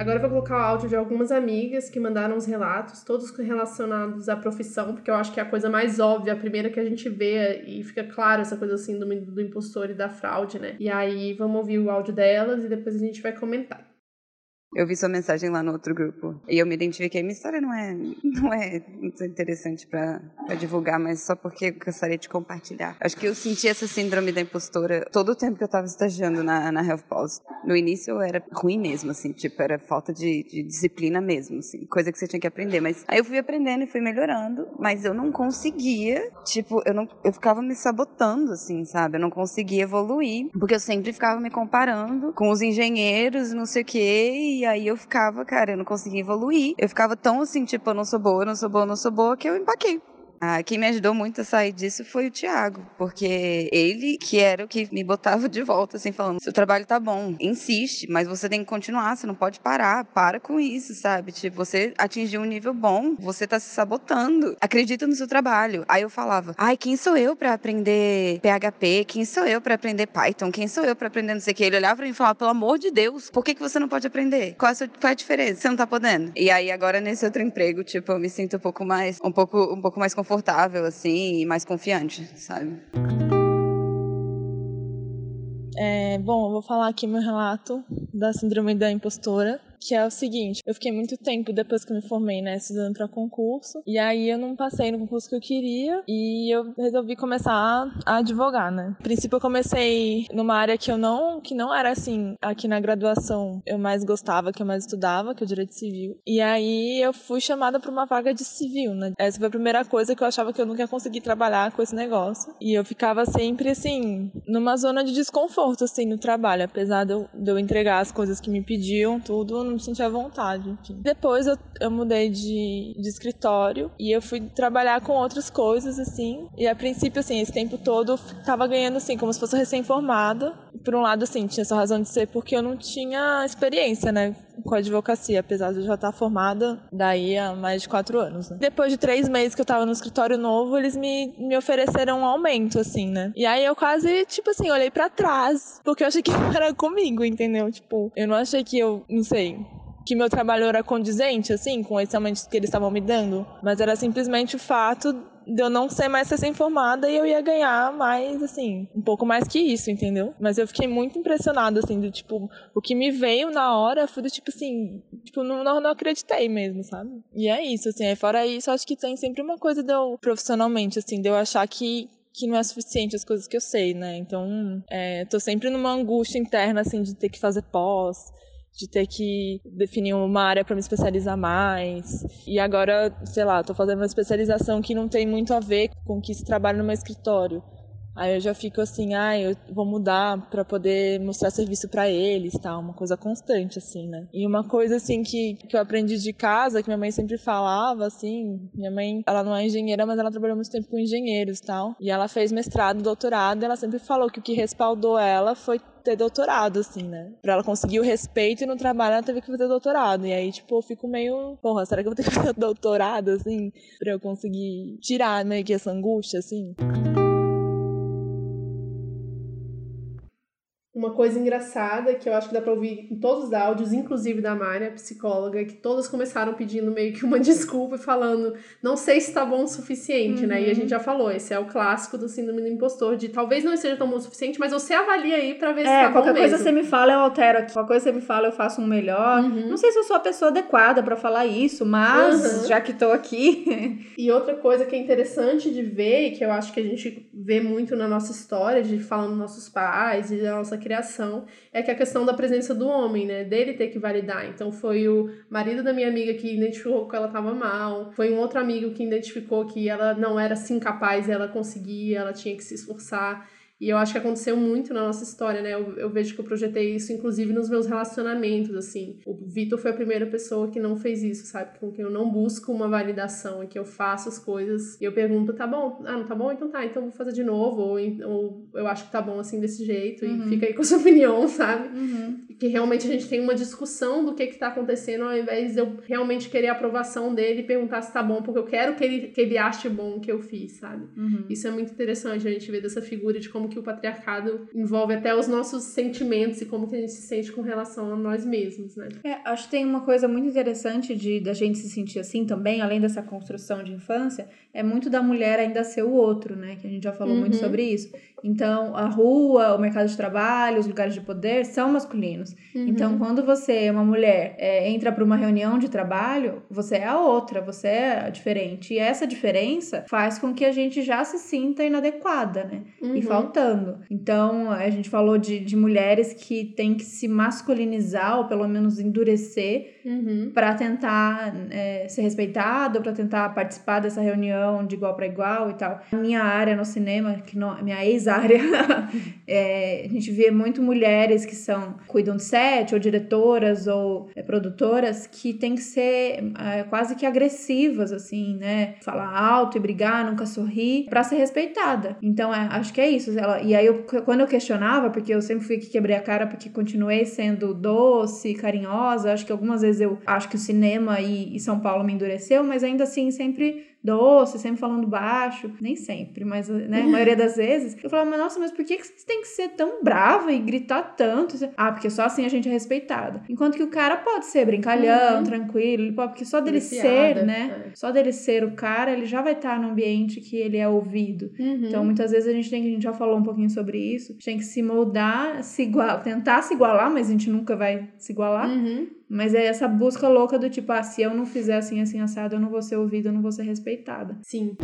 Agora eu vou colocar o áudio de algumas amigas que mandaram os relatos, todos relacionados à profissão, porque eu acho que é a coisa mais óbvia, a primeira que a gente vê e fica claro essa coisa assim do, do impostor e da fraude, né? E aí vamos ouvir o áudio delas e depois a gente vai comentar. Eu vi sua mensagem lá no outro grupo e eu me identifiquei. Minha história não é, não é muito interessante para divulgar, mas só porque eu gostaria de compartilhar. Acho que eu senti essa síndrome da impostora todo o tempo que eu estava estagiando na, na Health Pulse. No início eu era ruim mesmo, assim, tipo, era falta de, de, disciplina mesmo, assim, coisa que você tinha que aprender. Mas aí eu fui aprendendo e fui melhorando, mas eu não conseguia, tipo, eu não, eu ficava me sabotando, assim, sabe? Eu não conseguia evoluir, porque eu sempre ficava me comparando com os engenheiros, não sei o quê, e aí eu ficava, cara, eu não conseguia evoluir. Eu ficava tão assim, tipo, eu não sou boa, eu não sou boa, eu não sou boa, que eu empaquei. Ah, quem me ajudou muito a sair disso foi o Thiago, porque ele que era o que me botava de volta, assim, falando: seu trabalho tá bom, insiste, mas você tem que continuar, você não pode parar, para com isso, sabe? Tipo, você atingiu um nível bom, você tá se sabotando, acredita no seu trabalho. Aí eu falava: ai, quem sou eu para aprender PHP? Quem sou eu para aprender Python? Quem sou eu para aprender não sei o que? Ele olhava pra mim e falava: pelo amor de Deus, por que, que você não pode aprender? Qual é a, sua, qual é a diferença? Você não tá podendo? E aí agora nesse outro emprego, tipo, eu me sinto um pouco mais, um pouco, um pouco mais confortável confortável, assim, e mais confiante, sabe? É, bom, vou falar aqui meu relato da síndrome da impostora que é o seguinte, eu fiquei muito tempo depois que eu me formei, né, estudando para concurso, e aí eu não passei no concurso que eu queria, e eu resolvi começar a, advogar, né. A princípio eu comecei numa área que eu não, que não era assim, aqui na graduação eu mais gostava, que eu mais estudava, que é o direito civil, e aí eu fui chamada para uma vaga de civil, né. Essa foi a primeira coisa que eu achava que eu nunca ia conseguir trabalhar com esse negócio, e eu ficava sempre, assim, numa zona de desconforto, assim, no trabalho, apesar de eu, de eu entregar as coisas que me pediam, tudo, me sentia à vontade. Enfim. Depois eu, eu mudei de, de escritório e eu fui trabalhar com outras coisas, assim. E a princípio, assim, esse tempo todo eu tava ganhando, assim, como se fosse recém-formada. Por um lado, assim, tinha essa razão de ser porque eu não tinha experiência, né? com advocacia, apesar de eu já estar formada daí há mais de quatro anos. Né? Depois de três meses que eu tava no escritório novo, eles me, me ofereceram um aumento, assim, né? E aí eu quase, tipo assim, olhei para trás, porque eu achei que era comigo, entendeu? Tipo, eu não achei que eu, não sei, que meu trabalho era condizente, assim, com esse aumento que eles estavam me dando, mas era simplesmente o fato de eu não ser mais recém-formada e eu ia ganhar mais, assim, um pouco mais que isso, entendeu? Mas eu fiquei muito impressionada, assim, do tipo, o que me veio na hora foi do tipo assim, tipo, não, não, acreditei mesmo, sabe? E é isso, assim, aí fora isso, acho que tem sempre uma coisa de eu, profissionalmente, assim, de eu achar que que não é suficiente as coisas que eu sei, né? Então, é, tô sempre numa angústia interna, assim, de ter que fazer pós, de ter que definir uma área para me especializar mais. E agora, sei lá, tô fazendo uma especialização que não tem muito a ver com que se trabalha no meu escritório. Aí eu já fico assim, ah, eu vou mudar para poder mostrar serviço para eles, tal, uma coisa constante assim, né? E uma coisa assim que, que eu aprendi de casa, que minha mãe sempre falava assim, minha mãe, ela não é engenheira, mas ela trabalhou muito tempo com engenheiros, tal. E ela fez mestrado, doutorado, e ela sempre falou que o que respaldou ela foi ter doutorado, assim, né? Pra ela conseguir o respeito e no trabalho ela teve que fazer doutorado. E aí, tipo, eu fico meio, porra, será que eu vou ter que fazer doutorado, assim, pra eu conseguir tirar meio que essa angústia, assim? Uma coisa engraçada que eu acho que dá pra ouvir em todos os áudios, inclusive da Mari, a psicóloga, que todas começaram pedindo meio que uma desculpa e falando, não sei se tá bom o suficiente, uhum. né? E a uhum. gente já falou, esse é o clássico do síndrome do impostor, de talvez não esteja tão bom o suficiente, mas você avalia aí pra ver é, se tá bom qualquer coisa você me fala, eu altero aqui. Qualquer coisa você me fala, eu faço um melhor. Uhum. Não sei se eu sou a pessoa adequada para falar isso, mas uhum. já que tô aqui. e outra coisa que é interessante de ver, e que eu acho que a gente vê muito na nossa história, de falando dos nossos pais e da nossa criação é que a questão da presença do homem, né? Dele ter que validar. Então foi o marido da minha amiga que identificou que ela estava mal, foi um outro amigo que identificou que ela não era assim capaz, ela conseguia, ela tinha que se esforçar. E eu acho que aconteceu muito na nossa história, né? Eu, eu vejo que eu projetei isso, inclusive, nos meus relacionamentos, assim. O Vitor foi a primeira pessoa que não fez isso, sabe? Com quem eu não busco uma validação, e que eu faço as coisas e eu pergunto, tá bom? Ah, não tá bom? Então tá, então vou fazer de novo. Ou, ou eu acho que tá bom assim desse jeito, uhum. e fica aí com a sua opinião, sabe? Uhum. Que realmente a gente tem uma discussão do que que tá acontecendo, ao invés de eu realmente querer a aprovação dele e perguntar se tá bom, porque eu quero que ele, que ele ache bom o que eu fiz, sabe? Uhum. Isso é muito interessante a gente ver dessa figura de como que o patriarcado envolve até os nossos sentimentos e como que a gente se sente com relação a nós mesmos, né? É, acho que tem uma coisa muito interessante de da gente se sentir assim também, além dessa construção de infância, é muito da mulher ainda ser o outro, né? Que a gente já falou uhum. muito sobre isso. Então, a rua, o mercado de trabalho, os lugares de poder são masculinos. Uhum. Então, quando você é uma mulher, é, entra para uma reunião de trabalho, você é a outra, você é a diferente. E essa diferença faz com que a gente já se sinta inadequada, né? Uhum. E faltando. Então, a gente falou de, de mulheres que têm que se masculinizar, ou pelo menos endurecer, uhum. para tentar é, ser respeitada, para tentar participar dessa reunião de igual para igual e tal. A minha área no cinema, que não, minha ex área, é, a gente vê muito mulheres que são cuidam de set, ou diretoras, ou é, produtoras, que tem que ser é, quase que agressivas, assim, né? Falar alto e brigar, nunca sorrir, para ser respeitada. Então, é, acho que é isso. Ela, e aí, eu, quando eu questionava, porque eu sempre fui que quebrei a cara, porque continuei sendo doce, carinhosa, acho que algumas vezes eu acho que o cinema e, e São Paulo me endureceu, mas ainda assim sempre doce, sempre falando baixo. Nem sempre, mas né, a maioria das vezes. Eu falava, mas nossa, mas por que, que você tem que ser tão brava e gritar tanto? Ah, porque só assim a gente é respeitada. Enquanto que o cara pode ser brincalhão, uhum. tranquilo, ele pode, porque só dele ser, né? É. Só dele ser o cara, ele já vai estar num ambiente que ele é ouvido. Uhum. Então, muitas vezes a gente tem que, a gente já falou um pouquinho sobre isso, tem que se moldar, se igual, tentar se igualar, mas a gente nunca vai se igualar. Uhum. Mas é essa busca louca do tipo, ah, se eu não fizer assim, assim, assado, eu não vou ser ouvida, eu não vou ser respeitada. Sim.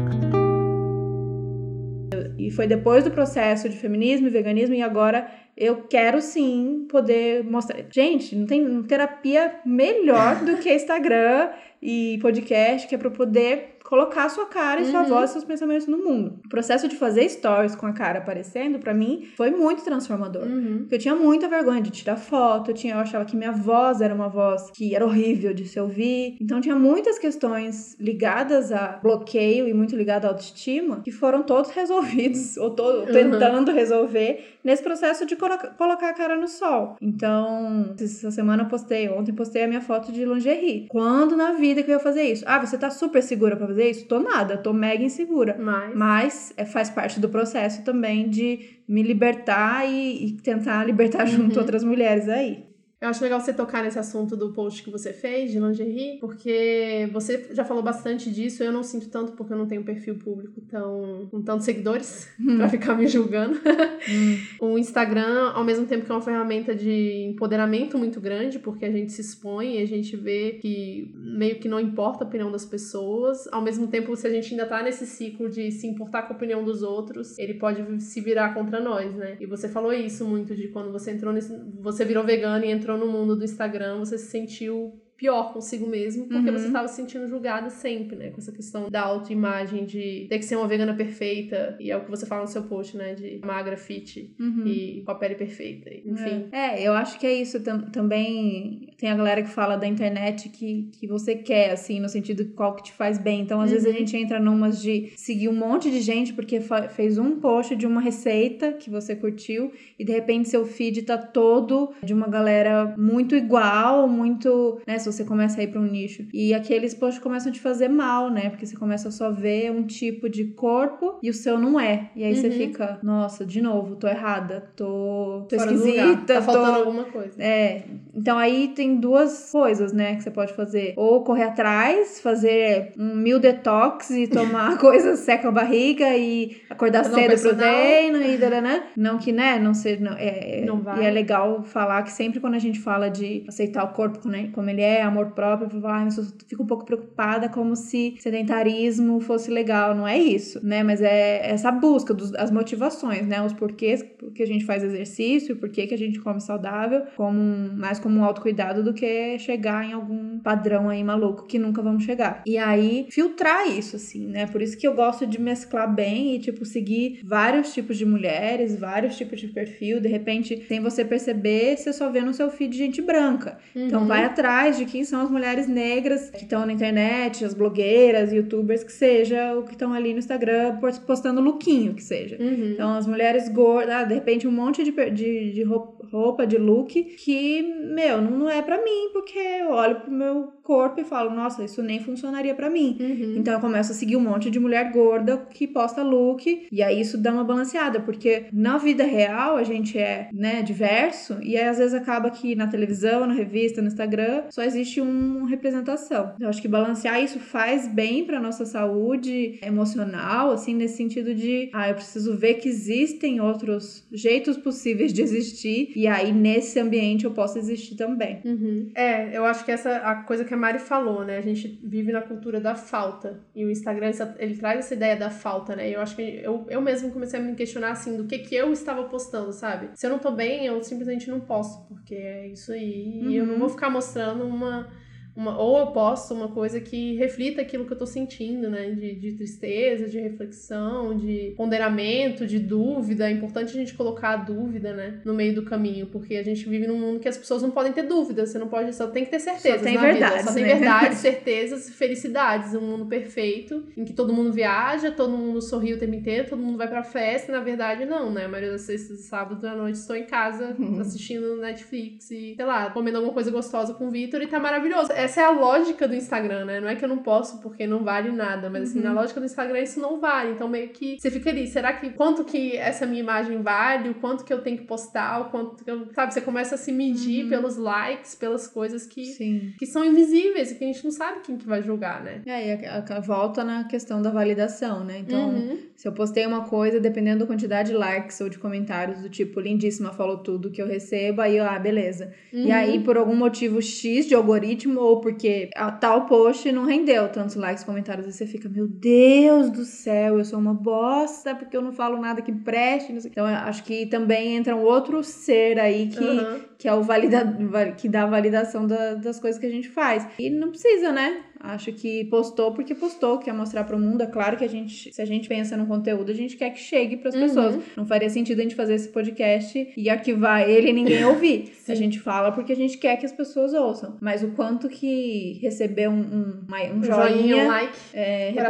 E foi depois do processo de feminismo e veganismo, e agora eu quero sim poder mostrar. Gente, não tem terapia melhor do que Instagram e podcast, que é para poder colocar sua cara e uhum. sua voz e seus pensamentos no mundo. O processo de fazer stories com a cara aparecendo, para mim, foi muito transformador. Uhum. Porque eu tinha muita vergonha de tirar foto, eu, tinha, eu achava que minha voz era uma voz que era horrível de se ouvir. Então tinha muitas questões ligadas a bloqueio e muito ligado à autoestima que foram todos resolvidos, ou uhum. tentando resolver, nesse processo de colocar, colocar a cara no sol. Então, essa semana eu postei, ontem postei a minha foto de lingerie. Quando na vida que eu ia fazer isso? Ah, você tá super segura pra fazer isso? Tô nada, tô mega insegura. Mas, Mas é, faz parte do processo também de me libertar e, e tentar libertar junto uhum. outras mulheres aí. Eu acho legal você tocar nesse assunto do post que você fez de lingerie, porque você já falou bastante disso. Eu não sinto tanto porque eu não tenho perfil público tão com tantos seguidores hum. para ficar me julgando. Hum. o Instagram, ao mesmo tempo que é uma ferramenta de empoderamento muito grande, porque a gente se expõe e a gente vê que meio que não importa a opinião das pessoas. Ao mesmo tempo, se a gente ainda tá nesse ciclo de se importar com a opinião dos outros, ele pode se virar contra nós, né? E você falou isso muito de quando você entrou nesse, você virou vegano e entrou entrou no mundo do Instagram, você se sentiu pior consigo mesmo, porque Uhum. você estava se sentindo julgada sempre, né? Com essa questão da autoimagem, de ter que ser uma vegana perfeita, e é o que você fala no seu post, né? De magra, fit Uhum. e com a pele perfeita. Enfim. É, eu acho que é isso tam- também. Tem a galera que fala da internet que, que você quer, assim, no sentido de qual que te faz bem. Então, às vezes, a Uhum. gente entra numas de seguir um monte de gente porque fez um post de uma receita que você curtiu e de repente seu feed tá todo de uma galera muito igual, muito. né? Se você começa a ir pra um nicho. E aqueles posts começam a te fazer mal, né? Porque você começa a só ver um tipo de corpo e o seu não é. E aí você Uhum. fica, nossa, de novo, tô errada, tô, tô Fora esquisita, Tá faltando tô. alguma coisa. É, então aí tem duas coisas, né, que você pode fazer. Ou correr atrás, fazer um mil detox e tomar coisas seca a barriga e acordar um cedo pro treino e darana. Não que, né, não seja... Não, é, Não e vai. é legal falar que sempre quando a gente fala de aceitar o corpo como ele- como ele é, amor próprio, eu falo, "Ai, mas eu fico um pouco preocupada como se sedentarismo fosse legal. Não é isso, né, mas é essa busca, dos, as motivações, né, os porquês que a gente faz exercício, por que a gente come saudável, como mais como um autocuidado do que chegar em algum padrão aí maluco que nunca vamos chegar. E aí, filtrar isso, assim, né? Por isso que eu gosto de mesclar bem e, tipo, seguir vários tipos de mulheres, vários tipos de perfil. De repente, sem você perceber, você só vê no seu feed gente branca. Então, Uhum. vai atrás de quem são as mulheres negras que estão na internet, as blogueiras, youtubers, que seja, o que estão ali no Instagram post- postando lookinho, que seja. Uhum. Então, as mulheres gordas, ah, de repente, um monte de, de, de roupa, roupa, de look, que, meu, não, não é pra mim, porque eu olho pro meu corpo e falo, nossa, isso nem funcionaria pra mim. Uhum. Então eu começo a seguir um monte de mulher gorda que posta look, e aí isso dá uma balanceada, porque na vida real a gente é, né, diverso, e aí às vezes acaba que na televisão, na revista, no Instagram, só existe uma representação. Eu acho que balancear isso faz bem pra nossa saúde emocional, assim, nesse sentido de, ah, eu preciso ver que existem outros jeitos possíveis de existir, e aí nesse ambiente eu posso existir também. Uhum. É, eu acho que essa a coisa que a Mari falou, né? A gente vive na cultura da falta. E o Instagram, essa- ele traz essa ideia da falta, né? E eu acho que eu, eu mesmo comecei a me questionar, assim, do que que eu estava postando, sabe? Se eu não tô bem, eu simplesmente não posto, porque é isso aí. E eu não Uhum. vou ficar mostrando uma... Uma, ou eu posto uma coisa que reflita aquilo que eu tô sentindo, né? De, de tristeza, de reflexão, de ponderamento, de dúvida. É importante a gente colocar a dúvida, né? No meio do caminho, porque a gente vive num mundo que as pessoas não podem ter dúvidas. Você não pode, só tem que ter certezas. Só tem na vida. verdades, Só tem né? verdades, certezas, felicidades. Um mundo perfeito em que todo mundo viaja, todo mundo sorri o tempo inteiro, todo mundo vai pra festa. Na verdade, não, né? A maioria das sextas e sábados à noite estou em casa Uhum. assistindo Netflix e, sei lá, comendo alguma coisa gostosa com o Vitor e tá maravilhoso. Essa é a lógica do Instagram, né? Não é que eu não posso porque não vale nada, mas assim, Uhum. na lógica do Instagram isso não vale. Então meio que você fica ali, será que quanto que essa minha imagem vale, o quanto que eu tenho que postar, o quanto que eu, sabe, você começa a se medir Uhum. pelos likes, pelas coisas que Sim. que são invisíveis e que a gente não sabe quem que vai julgar, né? É, e a, a- volta na questão da validação, né? Então, Uhum. Se eu postei uma coisa, dependendo da quantidade de likes ou de comentários do tipo, lindíssima, falou tudo que eu recebo, aí eu, ah, beleza. E Uhum. aí, por algum motivo X de algoritmo, ou porque a tal post não rendeu tantos likes, comentários, aí você fica, meu Deus do céu, eu sou uma bosta, porque eu não falo nada que preste. não sei. Então, eu acho que também entra um outro ser aí que, Uhum. Que é o valida, va- que dá a validação da- das coisas que a gente faz. E não precisa, né? Acho que postou porque postou, quer mostrar pro mundo. É claro que a gente, se a gente pensa no conteúdo, a gente quer que chegue pras Uhum. pessoas. Não faria sentido a gente fazer esse podcast e arquivar ele e ninguém ouvir. A gente fala porque a gente quer que as pessoas ouçam. Mas o quanto que receber um, um, um Um joinha, joinha, um like. é, coração.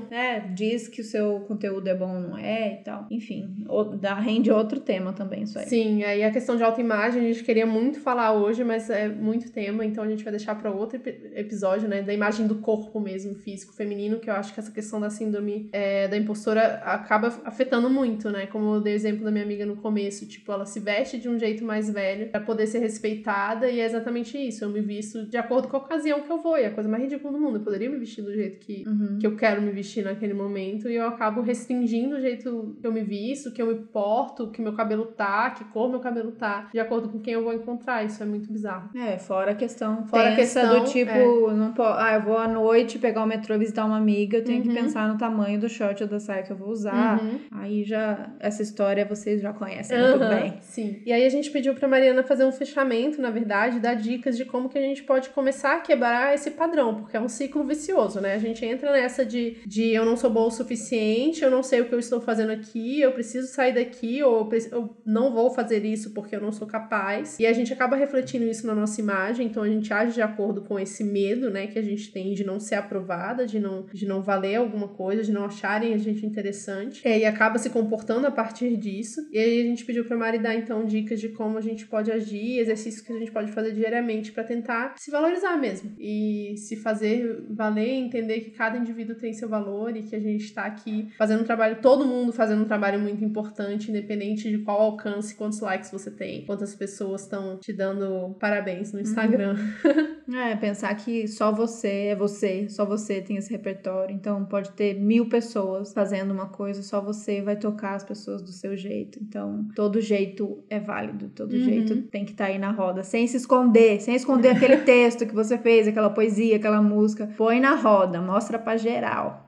representa- é, diz que o seu conteúdo é bom ou não é e tal. Enfim, o- dá, rende outro tema também isso aí. Sim, aí a questão de autoimagem a gente queria muito falar hoje, mas é muito tema, então a gente vai deixar para outro epi- episódio, né? Da imagem do corpo mesmo, físico, feminino, que eu acho que essa questão da síndrome é, da impostora acaba afetando muito, né? Como eu dei o exemplo da minha amiga no começo, tipo, ela se veste de um jeito mais velho para poder ser respeitada, e é exatamente isso. Eu me visto de acordo com a ocasião que eu vou, e é a coisa mais ridícula do mundo. Eu poderia me vestir do jeito que, Uhum. que eu quero me vestir naquele momento e eu acabo restringindo o jeito que eu me visto, que eu me porto, que meu cabelo tá, que cor meu cabelo tá, de acordo com quem eu eu vou encontrar. Isso é muito bizarro. É, fora a questão Fora a tensa questão, do tipo, é. não po- ah, eu vou à noite pegar o metrô visitar uma amiga, eu tenho que Uhum. pensar no tamanho do short ou da saia que eu vou usar. Uhum. Aí já, essa história vocês já conhecem muito Aham, bem. Sim. E aí a gente pediu pra Mariana fazer um fechamento, na verdade, dar dicas de como que a gente pode começar a quebrar esse padrão, porque é um ciclo vicioso, né? A gente entra nessa de, de eu não sou boa o suficiente, eu não sei o que eu estou fazendo aqui, eu preciso sair daqui, ou eu não vou fazer isso porque eu não sou capaz. E a gente acaba refletindo isso na nossa imagem, então a gente age de acordo com esse medo, né, que a gente tem de não ser aprovada, de não, de não valer alguma coisa, de não acharem a gente interessante. É, e acaba se comportando a partir disso. E aí a gente pediu pra Mari dar então dicas de como a gente pode agir, exercícios que a gente pode fazer diariamente pra tentar se valorizar mesmo e se fazer valer, entender que cada indivíduo tem seu valor e que a gente tá aqui fazendo um trabalho, todo mundo fazendo um trabalho muito importante, independente de qual alcance, quantos likes você tem, quantas pessoas estão te dando parabéns no Instagram. É, pensar que só você é você, só você tem esse repertório. Então pode ter mil pessoas fazendo uma coisa, só você vai tocar as pessoas do seu jeito. Então todo jeito é válido, todo Uhum. jeito tem que estar aí na roda, sem se esconder, sem esconder aquele texto que você fez, aquela poesia, aquela música. Põe na roda, mostra pra geral.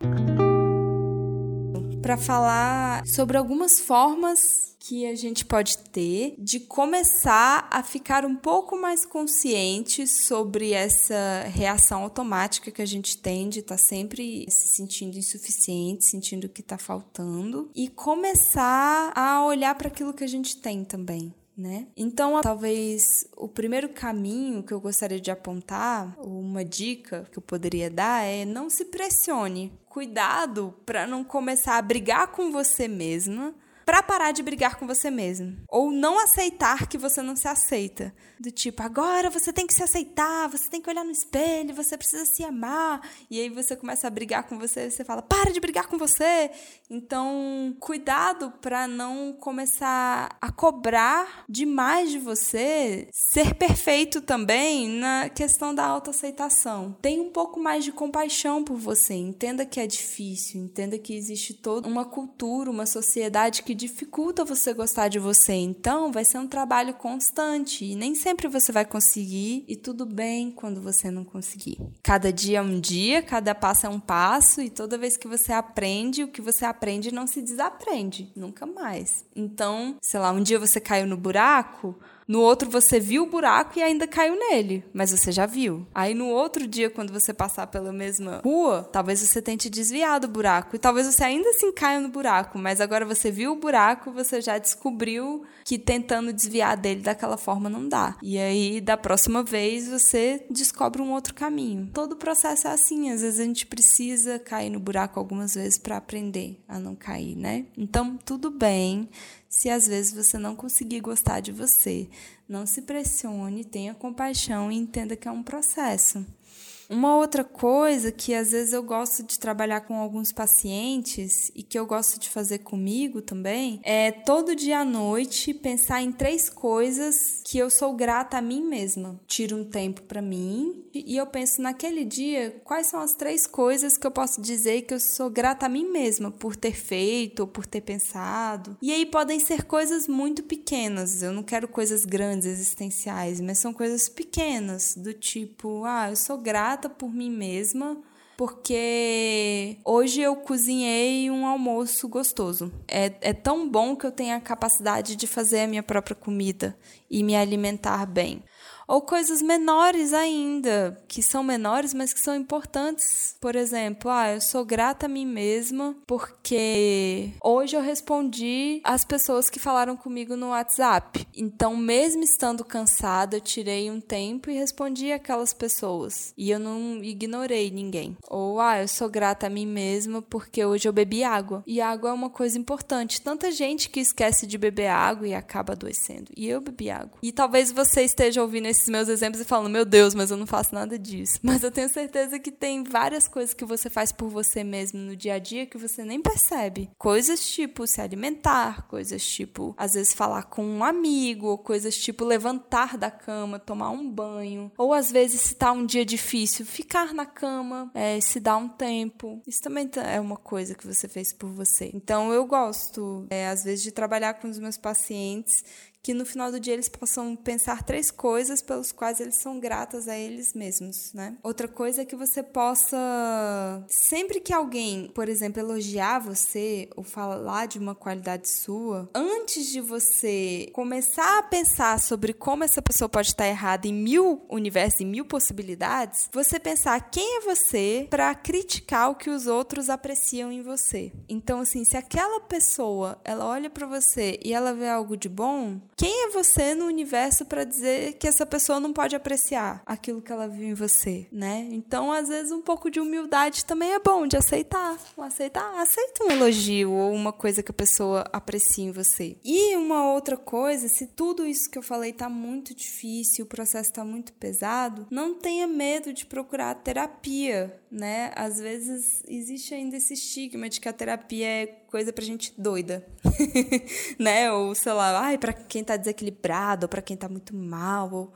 para falar sobre algumas formas que a gente pode ter de começar a ficar um pouco mais consciente sobre essa reação automática que a gente tem de estar sempre se sentindo insuficiente, sentindo que está faltando e começar a olhar para aquilo que a gente tem também. Né? Então, talvez o primeiro caminho que eu gostaria de apontar, ou uma dica que eu poderia dar é não se pressione. Cuidado para não começar a brigar com você mesma para parar de brigar com você mesmo. Ou não aceitar que você não se aceita. Do tipo, agora você tem que se aceitar, você tem que olhar no espelho, você precisa se amar. E aí você começa a brigar com você, você fala, para de brigar com você. Então, cuidado para não começar a cobrar demais de você ser perfeito também na questão da autoaceitação. Tenha um pouco mais de compaixão por você, entenda que é difícil, entenda que existe toda uma cultura, uma sociedade que dificulta você gostar de você. Então, vai ser um trabalho constante e nem sempre você vai conseguir e tudo bem quando você não conseguir. Cada dia é um dia, cada passo é um passo e toda vez que você aprende, o que você aprende não se desaprende, nunca mais. Então, sei lá, um dia você caiu no buraco, no outro você viu o buraco e ainda caiu nele, mas você já viu. Aí no outro dia, quando você passar pela mesma rua, talvez você tente desviar do buraco e talvez você ainda assim caia no buraco, mas agora você viu o buraco, você já descobriu que tentando desviar dele daquela forma não dá. E aí da próxima vez você descobre um outro caminho. Todo o processo é assim, às vezes a gente precisa cair no buraco algumas vezes para aprender a não cair, né? Então tudo bem se às vezes você não conseguir gostar de você. Não se pressione, tenha compaixão e entenda que é um processo. Uma outra coisa que às vezes eu gosto de trabalhar com alguns pacientes e que eu gosto de fazer comigo também é todo dia à noite pensar em três coisas que eu sou grata a mim mesma. Tiro um tempo para mim e eu penso naquele dia quais são as três coisas que eu posso dizer que eu sou grata a mim mesma por ter feito ou por ter pensado. E aí podem ser coisas muito pequenas. Eu não quero coisas grandes, existenciais, mas são coisas pequenas, do tipo, ah, eu sou grata por mim mesma porque hoje eu cozinhei um almoço gostoso. É, é tão bom que eu tenho a capacidade de fazer a minha própria comida e me alimentar bem. Ou coisas menores ainda, que são menores, mas que são importantes. Por exemplo, ah, eu sou grata a mim mesma porque hoje eu respondi às pessoas que falaram comigo no WhatsApp. Então, mesmo estando cansada, eu tirei um tempo e respondi aquelas pessoas. E eu não ignorei ninguém. Ou, ah, eu sou grata a mim mesma porque hoje eu bebi água. E água é uma coisa importante. Tanta gente que esquece de beber água e acaba adoecendo. E eu bebi água. E talvez você esteja ouvindo esses meus exemplos e falando, meu Deus, mas eu não faço nada disso. Mas eu tenho certeza que tem várias coisas que você faz por você mesmo no dia a dia que você nem percebe. Coisas tipo se alimentar, coisas tipo, às vezes, falar com um amigo, coisas tipo levantar da cama, tomar um banho. Ou às vezes, se tá um dia difícil, ficar na cama, é, se dar um tempo. Isso também é uma coisa que você fez por você. Então eu gosto, é, às vezes, de trabalhar com os meus pacientes que no final do dia eles possam pensar três coisas pelos quais eles são gratas a eles mesmos, né? Outra coisa é que você possa sempre que alguém, por exemplo, elogiar você ou falar de uma qualidade sua, antes de você começar a pensar sobre como essa pessoa pode estar errada em mil universos, em mil possibilidades, você pensar quem é você para criticar o que os outros apreciam em você. Então, assim, se aquela pessoa ela olha para você e ela vê algo de bom, quem é você no universo para dizer que essa pessoa não pode apreciar aquilo que ela viu em você, né? Então, às vezes, um pouco de humildade também é bom de aceitar. Aceitar, aceita um elogio ou uma coisa que a pessoa aprecia em você. E uma outra coisa, se tudo isso que eu falei tá muito difícil, o processo tá muito pesado, não tenha medo de procurar terapia, né? Às vezes existe ainda esse estigma de que a terapia é coisa pra gente doida, né? Ou sei lá, ai, para quem tá desequilibrado, ou para quem tá muito mal, ou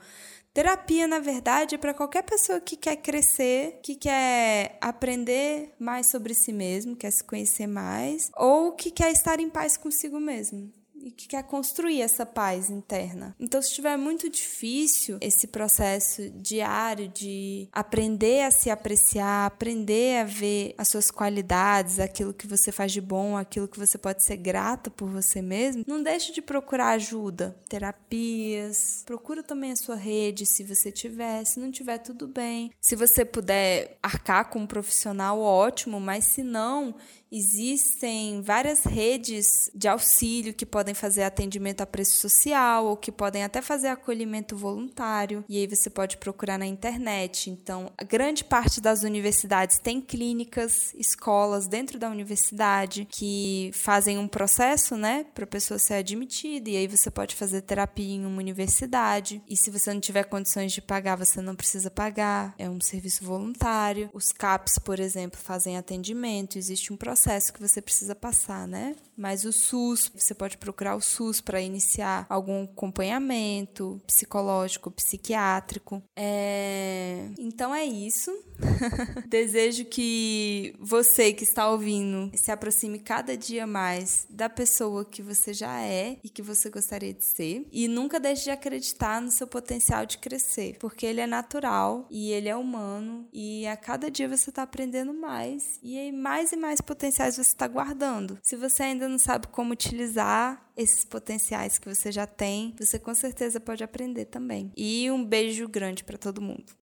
Terapia, na verdade, é para qualquer pessoa que quer crescer, que quer aprender mais sobre si mesmo, quer se conhecer mais, ou que quer estar em paz consigo mesmo e que quer construir essa paz interna. Então, se estiver muito difícil esse processo diário de aprender a se apreciar, aprender a ver as suas qualidades, aquilo que você faz de bom, aquilo que você pode ser grata por você mesmo, não deixe de procurar ajuda, terapias, procura também a sua rede, se você tiver, se não tiver tudo bem. Se você puder arcar com um profissional, ótimo, mas se não, Existem várias redes de auxílio que podem fazer atendimento a preço social ou que podem até fazer acolhimento voluntário. E aí você pode procurar na internet. Então, a grande parte das universidades tem clínicas, escolas dentro da universidade que fazem um processo, né, para a pessoa ser admitida. E aí você pode fazer terapia em uma universidade. E se você não tiver condições de pagar, você não precisa pagar. É um serviço voluntário. Os CAPs, por exemplo, fazem atendimento. Existe um processo processo que você precisa passar, né? Mas o SUS, você pode procurar o SUS para iniciar algum acompanhamento psicológico, psiquiátrico. É... Então é isso. Desejo que você que está ouvindo se aproxime cada dia mais da pessoa que você já é e que você gostaria de ser. E nunca deixe de acreditar no seu potencial de crescer, porque ele é natural e ele é humano. E a cada dia você está aprendendo mais. E mais e mais potenciais você está guardando. Se você ainda não sabe como utilizar esses potenciais que você já tem, você com certeza pode aprender também. E um beijo grande para todo mundo.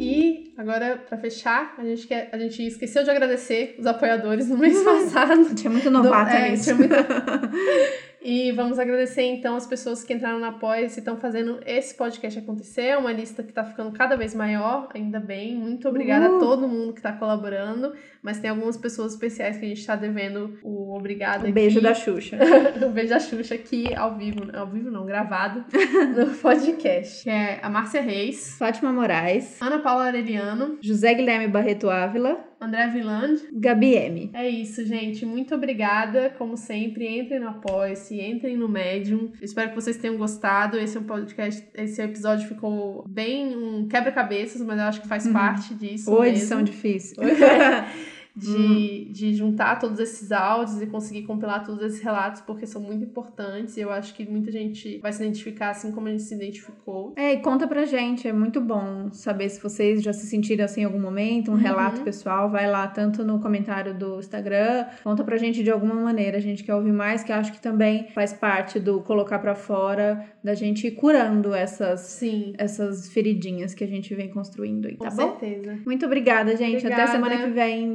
E agora, para fechar, a gente, quer, a gente esqueceu de agradecer os apoiadores no mês passado. Tinha muito novato Do, é, nisso. tinha muito... E vamos agradecer então as pessoas que entraram na Apoia e estão fazendo esse podcast acontecer. É uma lista que está ficando cada vez maior, ainda bem. Muito obrigada a todo mundo que está colaborando. Mas tem algumas pessoas especiais que a gente está devendo o obrigado Um beijo da Xuxa. o beijo da Xuxa aqui ao vivo, ao vivo não, gravado no podcast. Que é a Márcia Reis, Fátima Moraes, Ana Paula Areliano, José Guilherme Barreto Ávila, André Viland. Gabi M. É isso, gente. Muito obrigada. Como sempre, entrem no Apoia-se, entrem no Medium. Espero que vocês tenham gostado. Esse é um podcast, esse episódio ficou bem um quebra-cabeças, mas eu acho que faz parte disso. Ou mesmo. edição difícil. de, de juntar todos esses áudios e conseguir compilar todos esses relatos, porque são muito importantes e eu acho que muita gente vai se identificar assim como a gente se identificou. É, e conta pra gente, é muito bom saber se vocês já se sentiram assim em algum momento, um Uhum. relato pessoal, vai lá tanto no comentário do Instagram, conta pra gente de alguma maneira, a gente quer ouvir mais, que acho que também faz parte do colocar pra fora, da gente ir curando essas, Sim, essas feridinhas que a gente vem construindo aí, com tá bom? certeza. Muito obrigada, gente, até Obrigada. semana que vem,